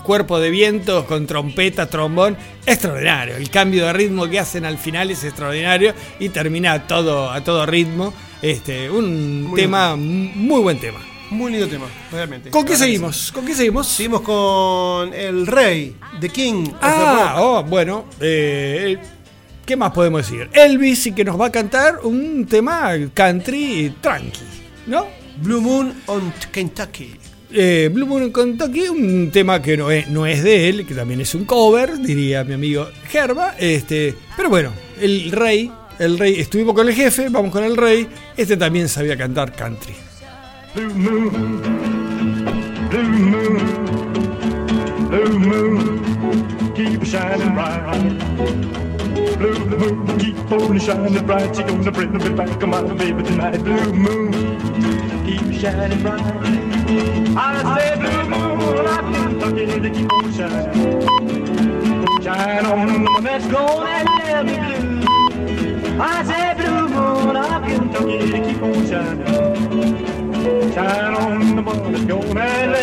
cuerpo de vientos, con trompeta, trombón, extraordinario. El cambio de ritmo que hacen al final es extraordinario y termina a todo, a todo ritmo. Este, un Muy tema, muy buen tema. Muy lindo tema, realmente. ¿Con qué seguimos? ¿Con qué seguimos? sí. Seguimos con El Rey, The King. the Ah, oh, bueno. eh, ¿Qué más podemos decir? Elvis sí que nos va a cantar un tema country tranqui, ¿no? Blue Moon on Kentucky. Eh, Blue Moon Kentucky, un tema que no es, no es de él, que también es un cover, diría mi amigo Gerba. Este, pero bueno, el rey, el rey, estuvimos con el jefe, vamos con el rey. Este también sabía cantar country. Blue moon, blue moon, blue moon, keep shining bright. Blue moon, keep on shining bright. She gonna bring me back, my baby tonight. Blue moon, keep shining bright. I say blue moon, I can tuck it to keep on shining. Shine on the one that's gone and let me blue. I say blue moon, I can tuck it to keep on shining. Shine on the one that's gone and left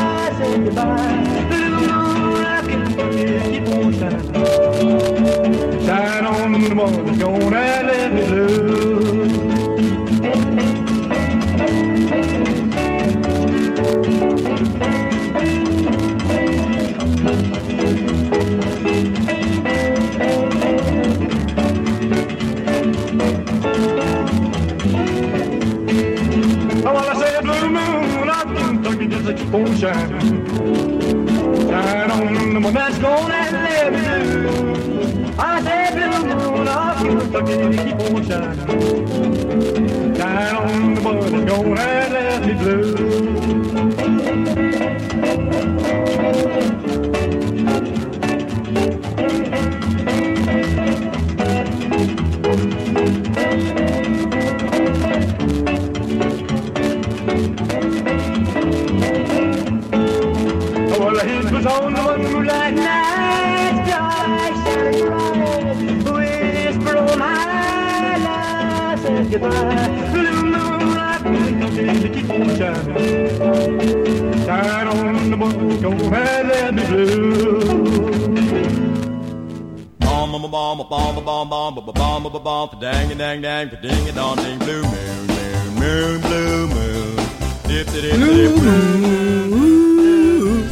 I say goodbye. I can. Shine on the morning gonna let me lose. moonshine. shine on the moon that's gonna let me blue. I said, Bill Moon, I'll keep looking to keep on shining. shine on the moon that's gonna let me blue.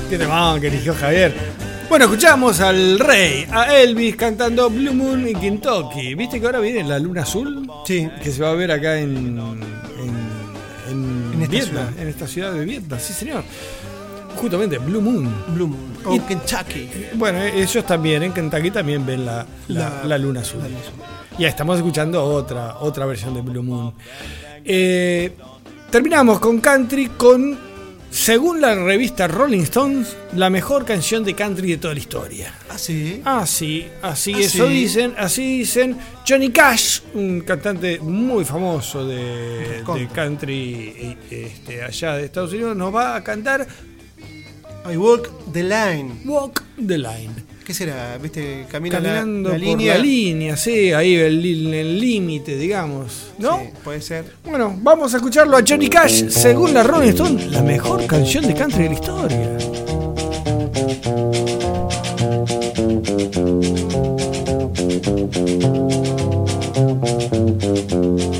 Qué temón que eligió Javier. Bueno, escuchamos al rey, a Elvis cantando Blue Moon in Kentucky. ¿Viste que ahora viene la luna azul? Sí. Que se va a ver acá en, en, en, En esta Vietnam, ciudad. en esta ciudad de Vietnam, sí señor. Justamente, Blue Moon. Blue Moon on Y- Kentucky. Bueno, eh, ellos también en Kentucky también ven la, la- La- la luna azul. Ya estamos escuchando otra, otra versión de Blue Moon. Eh, terminamos con country con, según la revista Rolling Stones, la mejor canción de country de toda la historia. Ah, sí. Así, así, Ah, eso sí. dicen, así dicen. Johnny Cash, un cantante muy famoso de country este, allá de Estados Unidos, nos va a cantar I Walk the Line. Walk the Line. ¿Qué será? ¿Viste? Camina Caminando la, por línea. la línea, sí, ahí el límite, digamos, ¿no? Sí, puede ser. Bueno, vamos a escucharlo a Johnny Cash, según la Rolling Stone, la mejor canción de country de la historia. Thank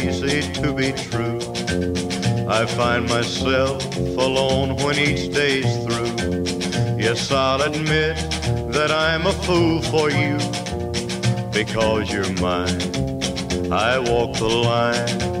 to be true. I find myself alone when each day's through. Yes, I'll admit that I'm a fool for you because you're mine. I walk the line.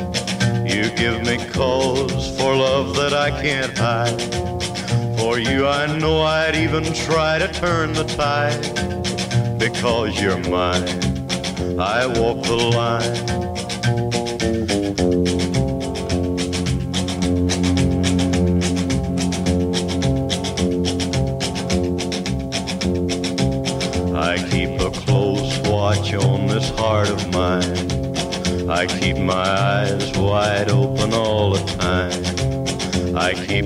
Give me cause for love that I can't hide. For you, I know I'd even try to turn the tide. Because you're mine, I walk the line. I keep a close watch on this heart of mine. I keep my eyes wide open.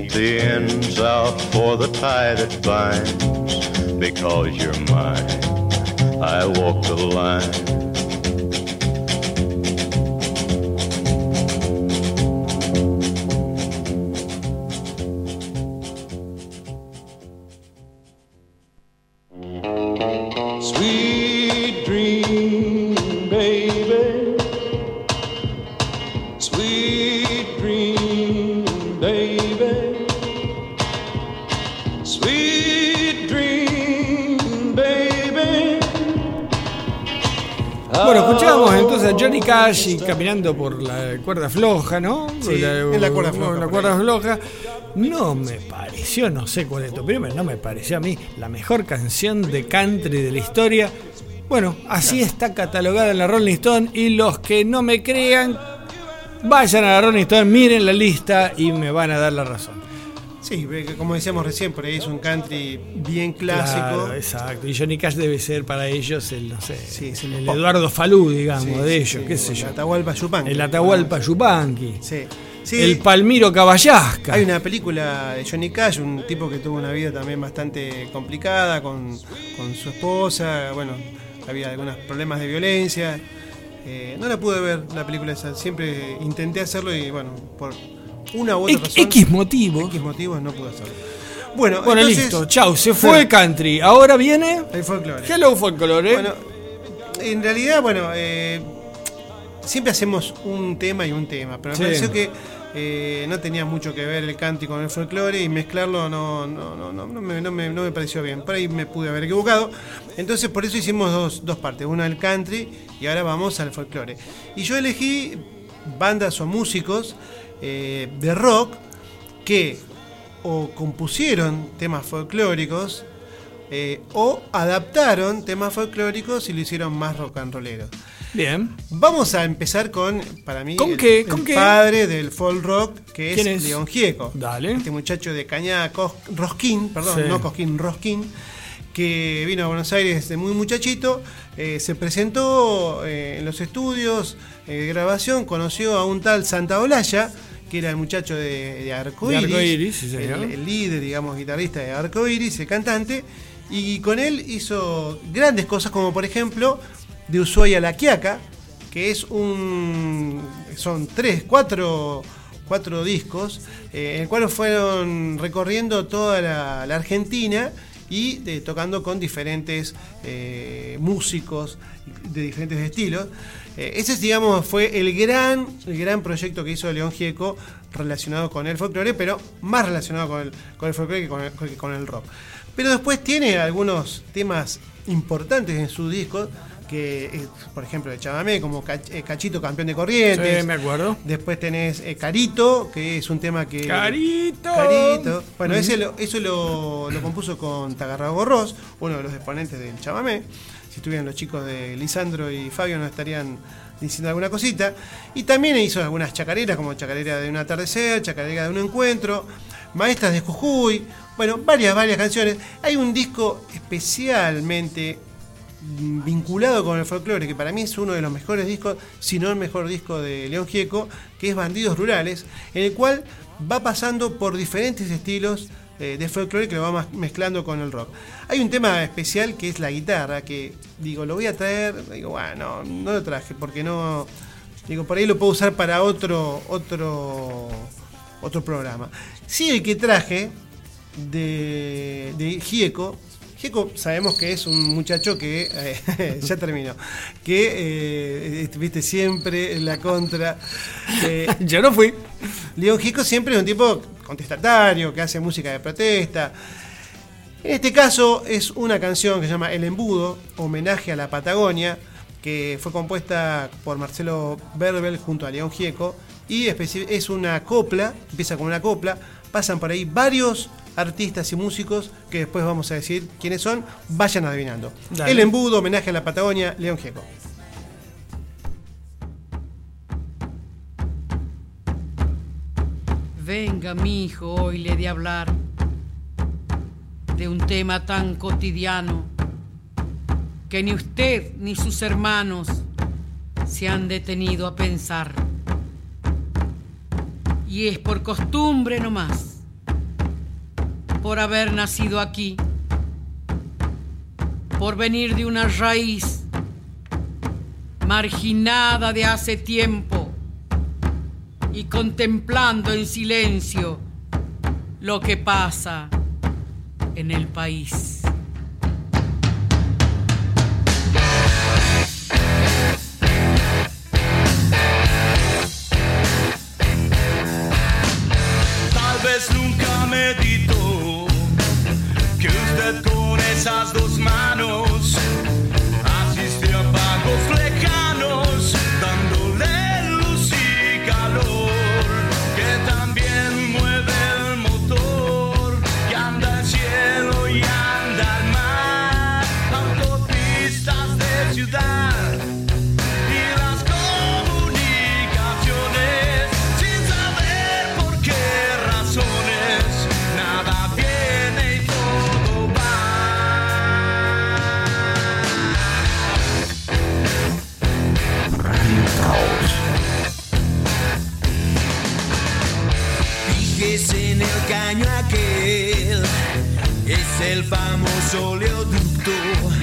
The ends out for the tie that binds. Because you're mine, I walk the line. Y caminando por la cuerda floja, ¿no? Sí, en la cuerda floja, La cuerda. No me pareció, no sé cuál es tu pero no me pareció a mí la mejor canción de country de la historia. Bueno, así está catalogada en la Rolling Stone y los que no me crean, vayan a la Rolling Stone, miren la lista y me van a dar la razón. Sí, como decíamos recién, por ahí es un country bien clásico. Claro, exacto. Y Johnny Cash debe ser para ellos el, no sé, el, el. Eduardo Falú, digamos, Sí, de ellos, sí, qué sé el yo. Atahualpa Yupanqui. El Atahualpa Yupanqui. Sí. Sí. El Palmiro Caballasca. Hay una película de Johnny Cash, un tipo que tuvo una vida también bastante complicada con, con su esposa. Bueno, había algunos problemas de violencia. Eh, no la pude ver la película esa. Siempre intenté hacerlo y bueno, por una u otra X- razón. X motivos. X motivos no pude hacerlo. Bueno, Bueno, entonces- listo. Chau, se fue el country. Ahora viene. El folclore. Hello Folklore. Bueno, en realidad, bueno, eh, siempre hacemos un tema y un tema, pero me pareció que eh, no tenía mucho que ver el country con el folclore y mezclarlo no, no, no, no, no me, no me- no me pareció bien. Por ahí me pude haber equivocado. Entonces, por eso hicimos dos, dos partes: una del country y ahora vamos al folclore. Y yo elegí bandas o músicos eh, de rock que o compusieron temas folclóricos eh, o adaptaron temas folclóricos y lo hicieron más rock and rollero. Bien. Vamos a empezar con, para mí, ¿Con el, qué? el ¿Con qué? padre del folk rock, que ¿Quién es, es? León Gieco. Dale. Este muchacho de Cañada Cos- Rosquín, perdón, Sí. no Cosquín, Rosquín, que vino a Buenos Aires de muy muchachito, eh, se presentó eh, en los estudios eh, grabación, conoció a un tal Santa Olaya, que era el muchacho de, de Arcoiris, De Arcoiris, sí, señor. el, el líder, digamos, guitarrista de Arcoiris, el cantante, y con él hizo grandes cosas como por ejemplo de Ushuaia a La Quiaca, que es un. son tres, cuatro, cuatro discos, eh, en el cual fueron recorriendo toda la, la Argentina y de- tocando con diferentes eh, músicos de diferentes estilos. Eh, ese, digamos, fue el gran, el gran proyecto que hizo León Gieco relacionado con el folclore, pero más relacionado con el, con el folclore que con el, que con el rock. Pero después tiene algunos temas importantes en sus discos, que, por ejemplo, de Chamamé, como eh, Cachito Campeón de Corrientes. Sí, me acuerdo. Después tenés eh, Carito, que es un tema que. Carito. Carito. Bueno, ese lo- eso lo, lo compuso con Tagarra Gorros, uno de los exponentes del chamamé. Si estuvieran los chicos de Lisandro y Fabio, nos estarían diciendo alguna cosita. Y también hizo algunas chacareras, como Chacarera de un atardecer, Chacarera de un encuentro, Maestras de Jujuy. Bueno, varias, varias canciones. Hay un disco especialmente vinculado con el folclore, que para mí es uno de los mejores discos, si no el mejor disco de León Gieco, que es Bandidos Rurales, en el cual va pasando por diferentes estilos eh, de folclore que lo va mezclando con el rock. Hay un tema especial que es la guitarra, que digo, lo voy a traer, digo, bueno, no lo traje porque no, digo, por ahí lo puedo usar para otro, otro, otro programa. Sí, el que traje de, de Gieco. Gieco sabemos que es un muchacho que, eh, [laughs] ya terminó, que eh, viste siempre en la contra. eh, [laughs] Yo no fui. León Gieco siempre es un tipo contestatario, que hace música de protesta. En este caso es una canción que se llama El Embudo, homenaje a la Patagonia, que fue compuesta por Marcelo Berbel junto a León Gieco, y es una copla, empieza con una copla, pasan por ahí varios artistas y músicos que después vamos a decir quiénes son, vayan adivinando. Dale. El Embudo, homenaje a la Patagonia, León Gieco. Venga, mi hijo, hoy le de hablar de un tema tan cotidiano que ni usted ni sus hermanos se han detenido a pensar. Y es por costumbre nomás, por haber nacido aquí, por venir de una raíz marginada de hace tiempo y contemplando en silencio lo que pasa en el país. Famoso oleoducto, por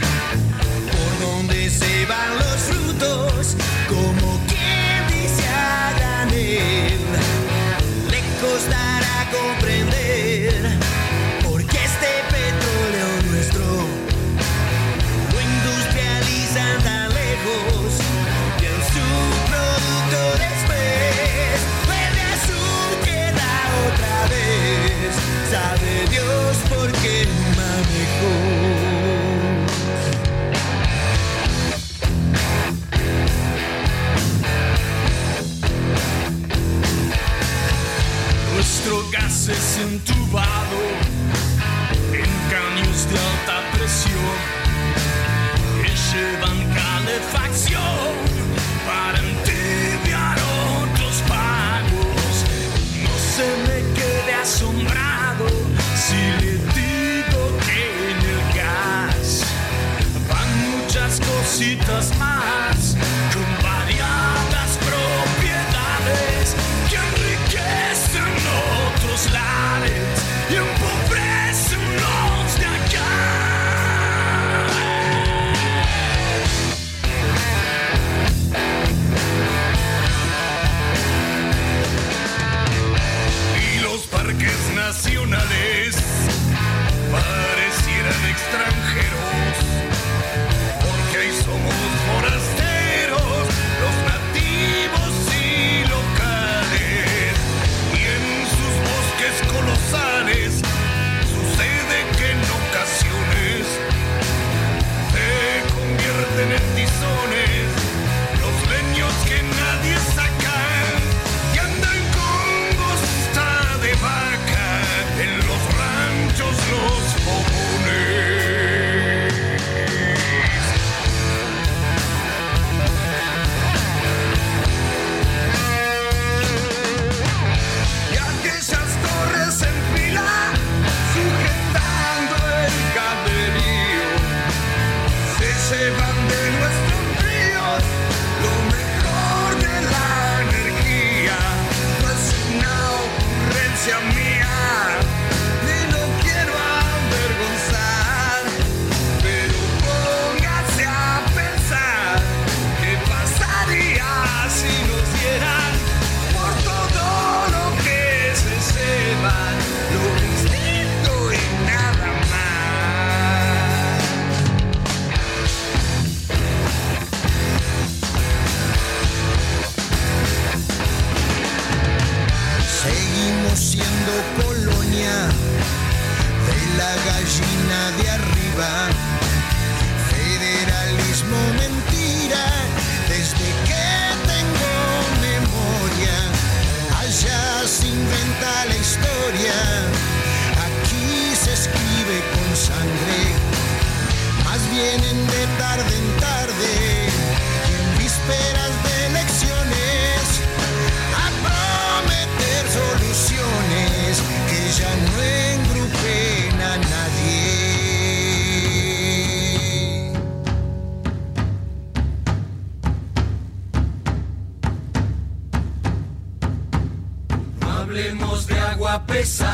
de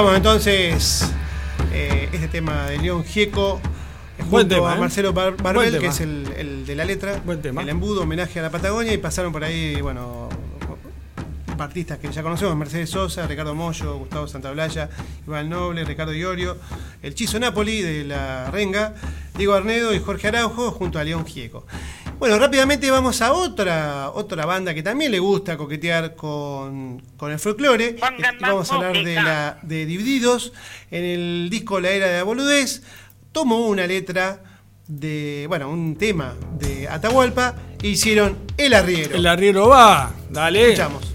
escuchamos entonces eh, este tema de León Gieco. Junto Buen tema, a ¿eh? Marcelo Bar- Buen Barbel, tema. que es el, el de la letra. El embudo, homenaje a la Patagonia. Y pasaron por ahí, bueno, artistas que ya conocemos: Mercedes Sosa, Ricardo Mollo, Gustavo Santaolalla, Iván Noble, Ricardo Iorio, el Chizo Napoli de la Renga, Diego Arnedo y Jorge Araujo, junto a León Gieco. Bueno, rápidamente vamos a otra, otra banda que también le gusta coquetear con, con el folclore. Vamos a hablar de, la, de Divididos. En el disco La Era de la Boludez, tomó una letra de, bueno, un tema de Atahualpa e hicieron El Arriero. El arriero va, dale. Escuchamos.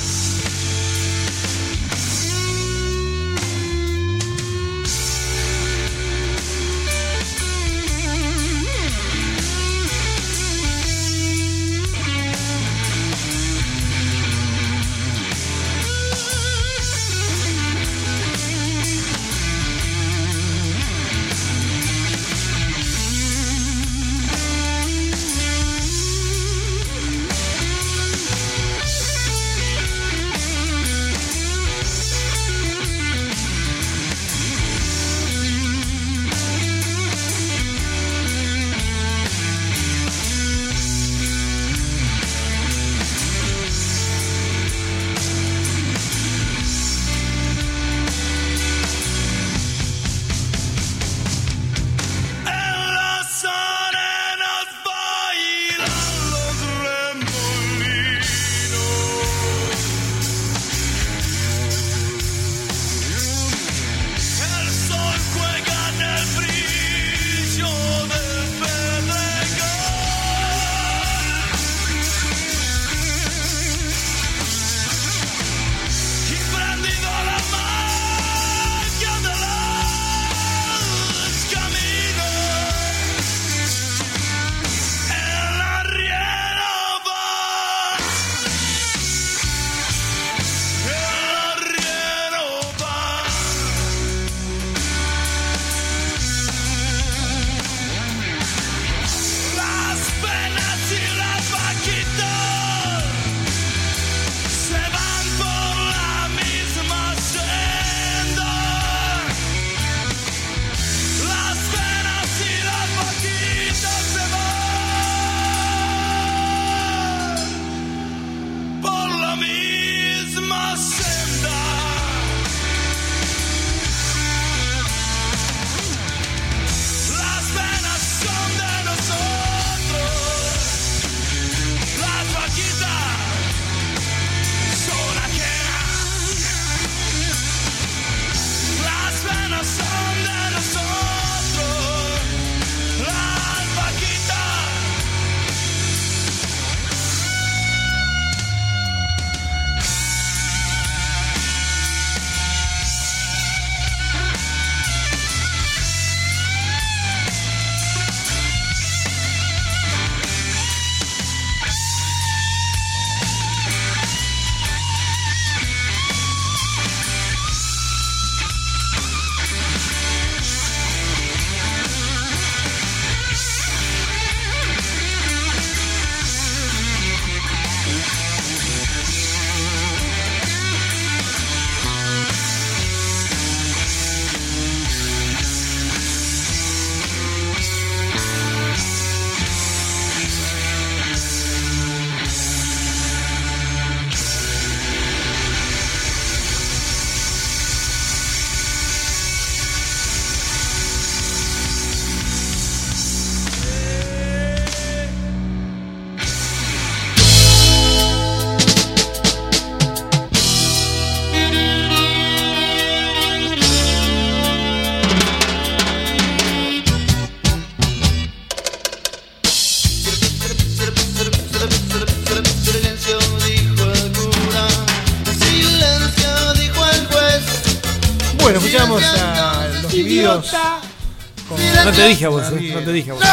Dije a vos, eh, no te dije a vos.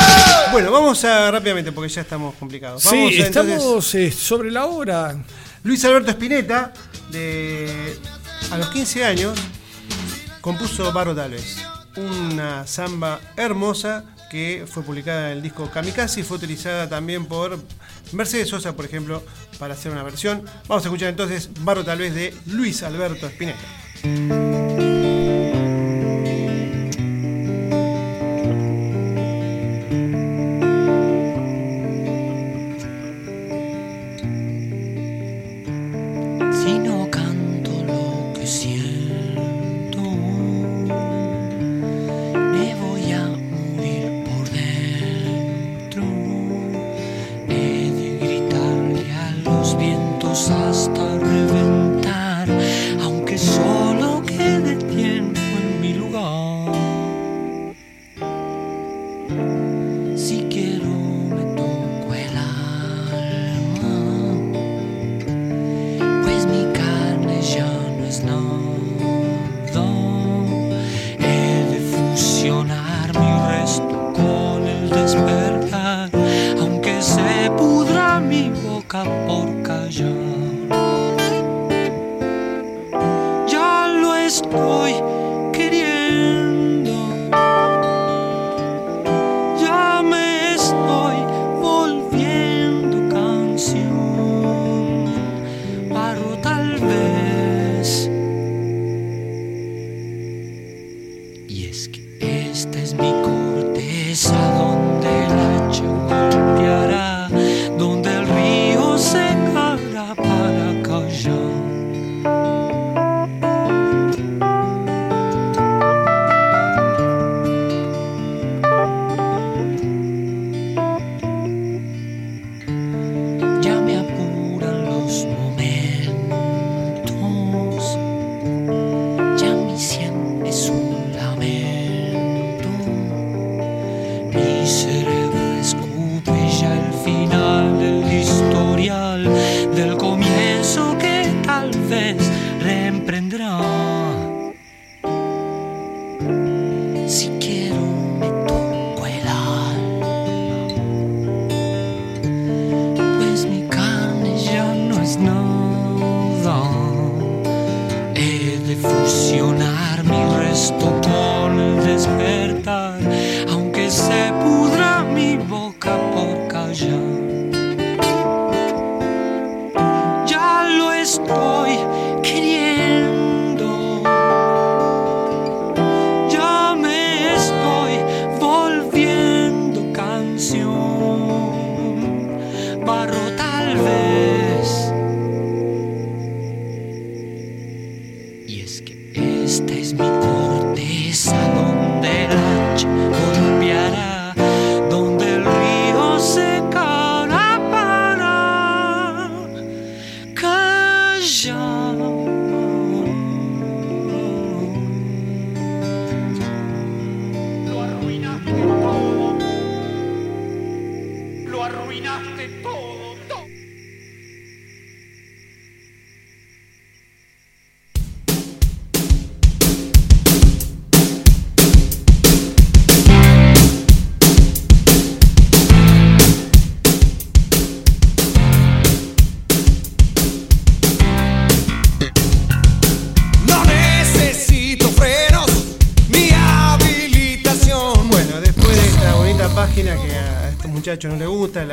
Bueno, vamos a rápidamente porque ya estamos complicados. Sí, Vamos a, estamos entonces, eh, sobre la hora. Luis Alberto Spinetta, de a los 15 años, compuso Barro Tal vez. Una samba hermosa que fue publicada en el disco Kamikaze y fue utilizada también por Mercedes Sosa, por ejemplo, para hacer una versión. Vamos a escuchar entonces Barro Tal vez de Luis Alberto Spinetta.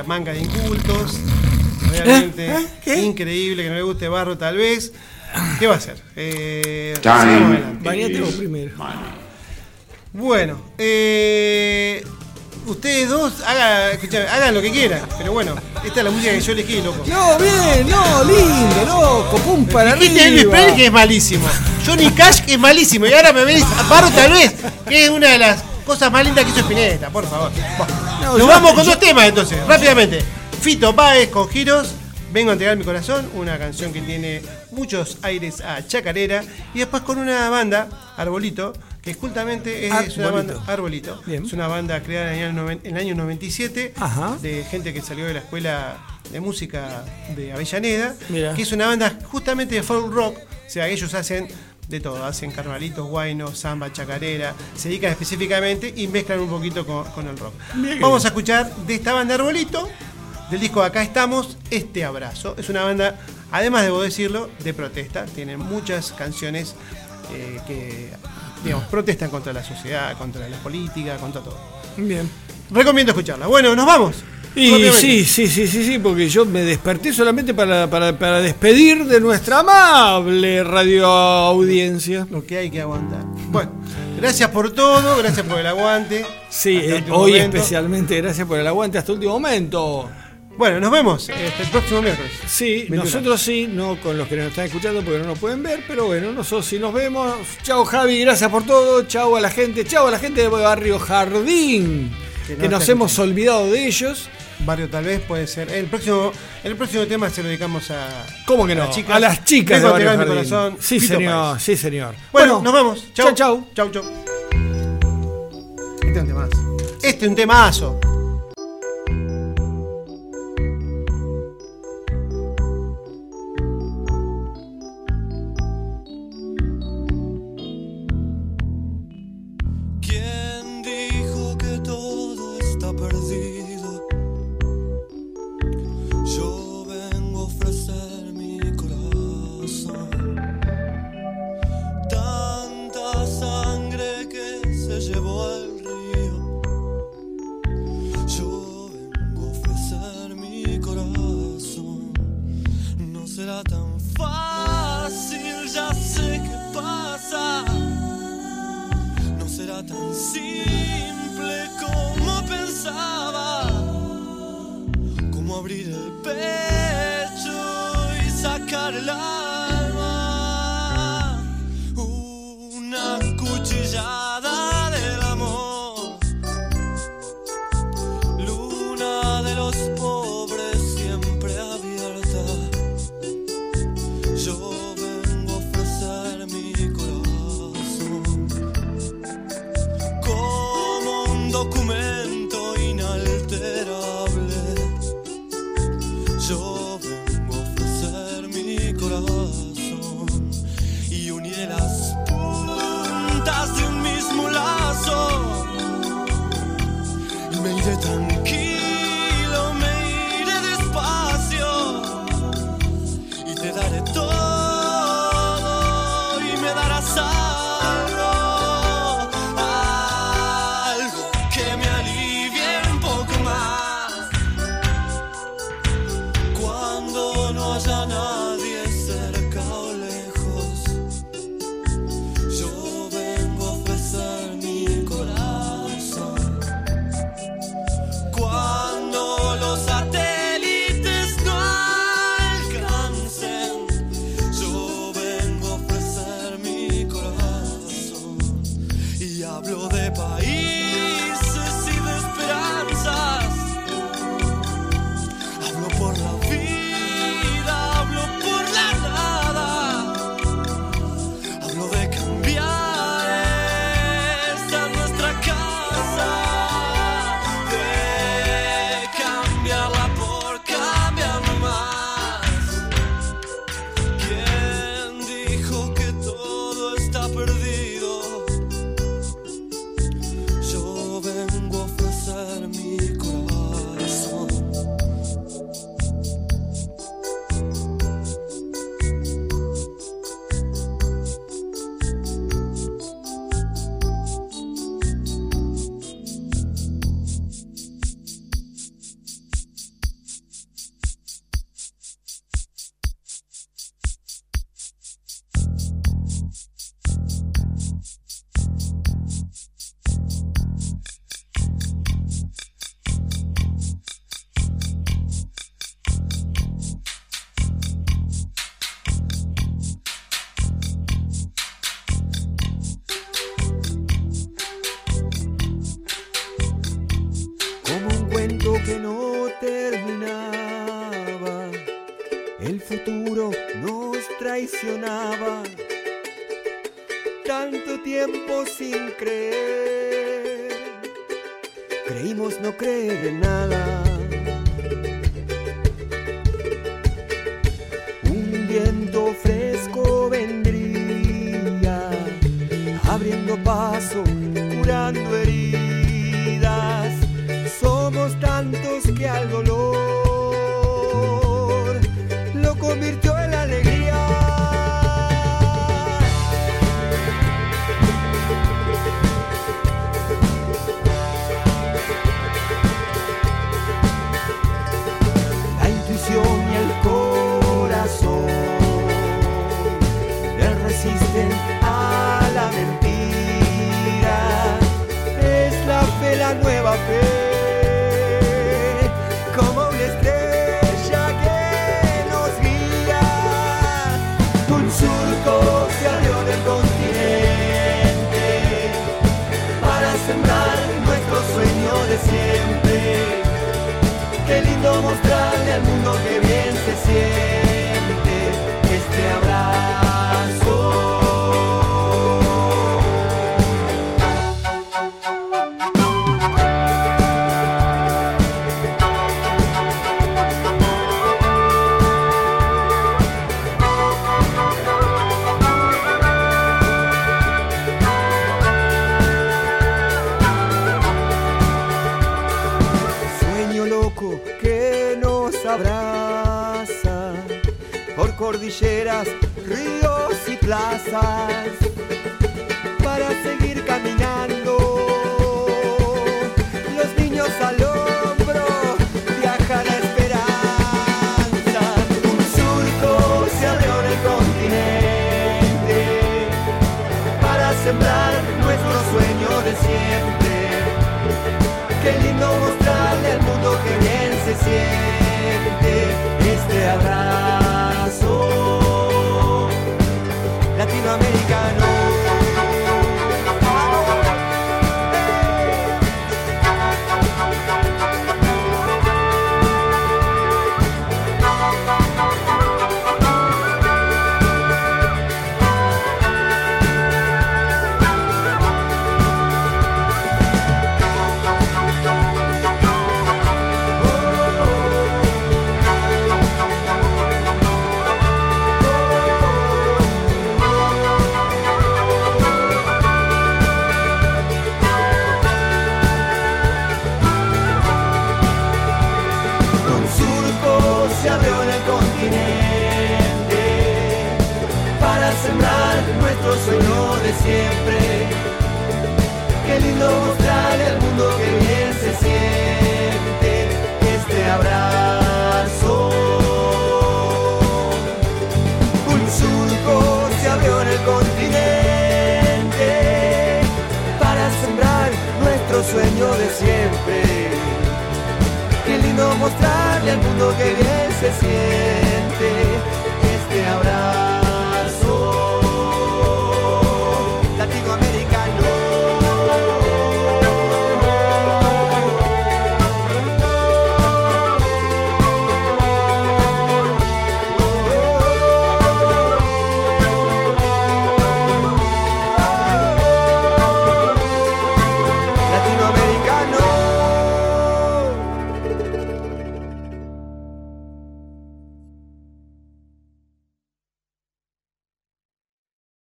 No les gusta, la manga de incultos, realmente ¿Eh? increíble que no le guste Barro tal vez. ¿Qué va a hacer? Eh. Bañate vos primero. Bueno, eh, ustedes dos hagan, escuchame, hagan lo que quieran, pero bueno, esta es la música que yo elegí, loco. No, bien, no, lindo, loco, pum para Dijiste arriba. Elvis Presley que es malísimo. Johnny Cash que es malísimo. Y ahora me venís a Barro tal vez, que es una de las cosas más lindas que hizo Spinetta, por favor. Bueno, No, nos vamos con yo- dos temas entonces, rápidamente. Fito Páez con Giros, Vengo a entregar mi corazón, una canción que tiene muchos aires a chacarera. Y después con una banda, Arbolito, que justamente es una Arbolito. banda. Arbolito. Es una banda creada en el año, noven- en el año 97 de gente que salió de la escuela de música de Avellaneda, Mira. que es una banda justamente de folk rock. O sea, ellos hacen de todo. Hacen carnavalitos, guainos, samba, chacarera. Se dedican específicamente y mezclan un poquito con, con el rock. Bien. Vamos a escuchar de esta banda Arbolito, del disco Acá estamos, Este Abrazo. Es una banda, además debo decirlo, de protesta. Tienen muchas canciones eh, que, digamos, protestan contra la sociedad, contra la política, contra todo. Bien. Recomiendo escucharla. Bueno, nos vamos. Y sí, sí, sí, sí, sí, porque yo me desperté solamente para, para, para despedir de nuestra amable radio audiencia. Lo que hay que aguantar. Bueno, gracias por todo, gracias por el aguante. Sí, eh, hoy momento. especialmente gracias por el aguante hasta el último momento. Bueno, nos vemos hasta el próximo miércoles. Sí, 21. nosotros sí, no con los que nos están escuchando porque no nos pueden ver, pero bueno, nosotros sí nos vemos. Chao Javi, gracias por todo. Chao a la gente, chao a la gente de Barrio Jardín, Que que, no nos hemos olvidado de ellos. Barrio tal vez puede ser. El próximo, el próximo tema se lo dedicamos a. ¿Cómo que a no? las chicas. A las chicas de a mi corazón. Sí, señor, sí, señor. Bueno, nos vemos. Chau, chau. Chau, chau. Este es un temazo. Este es un temazo.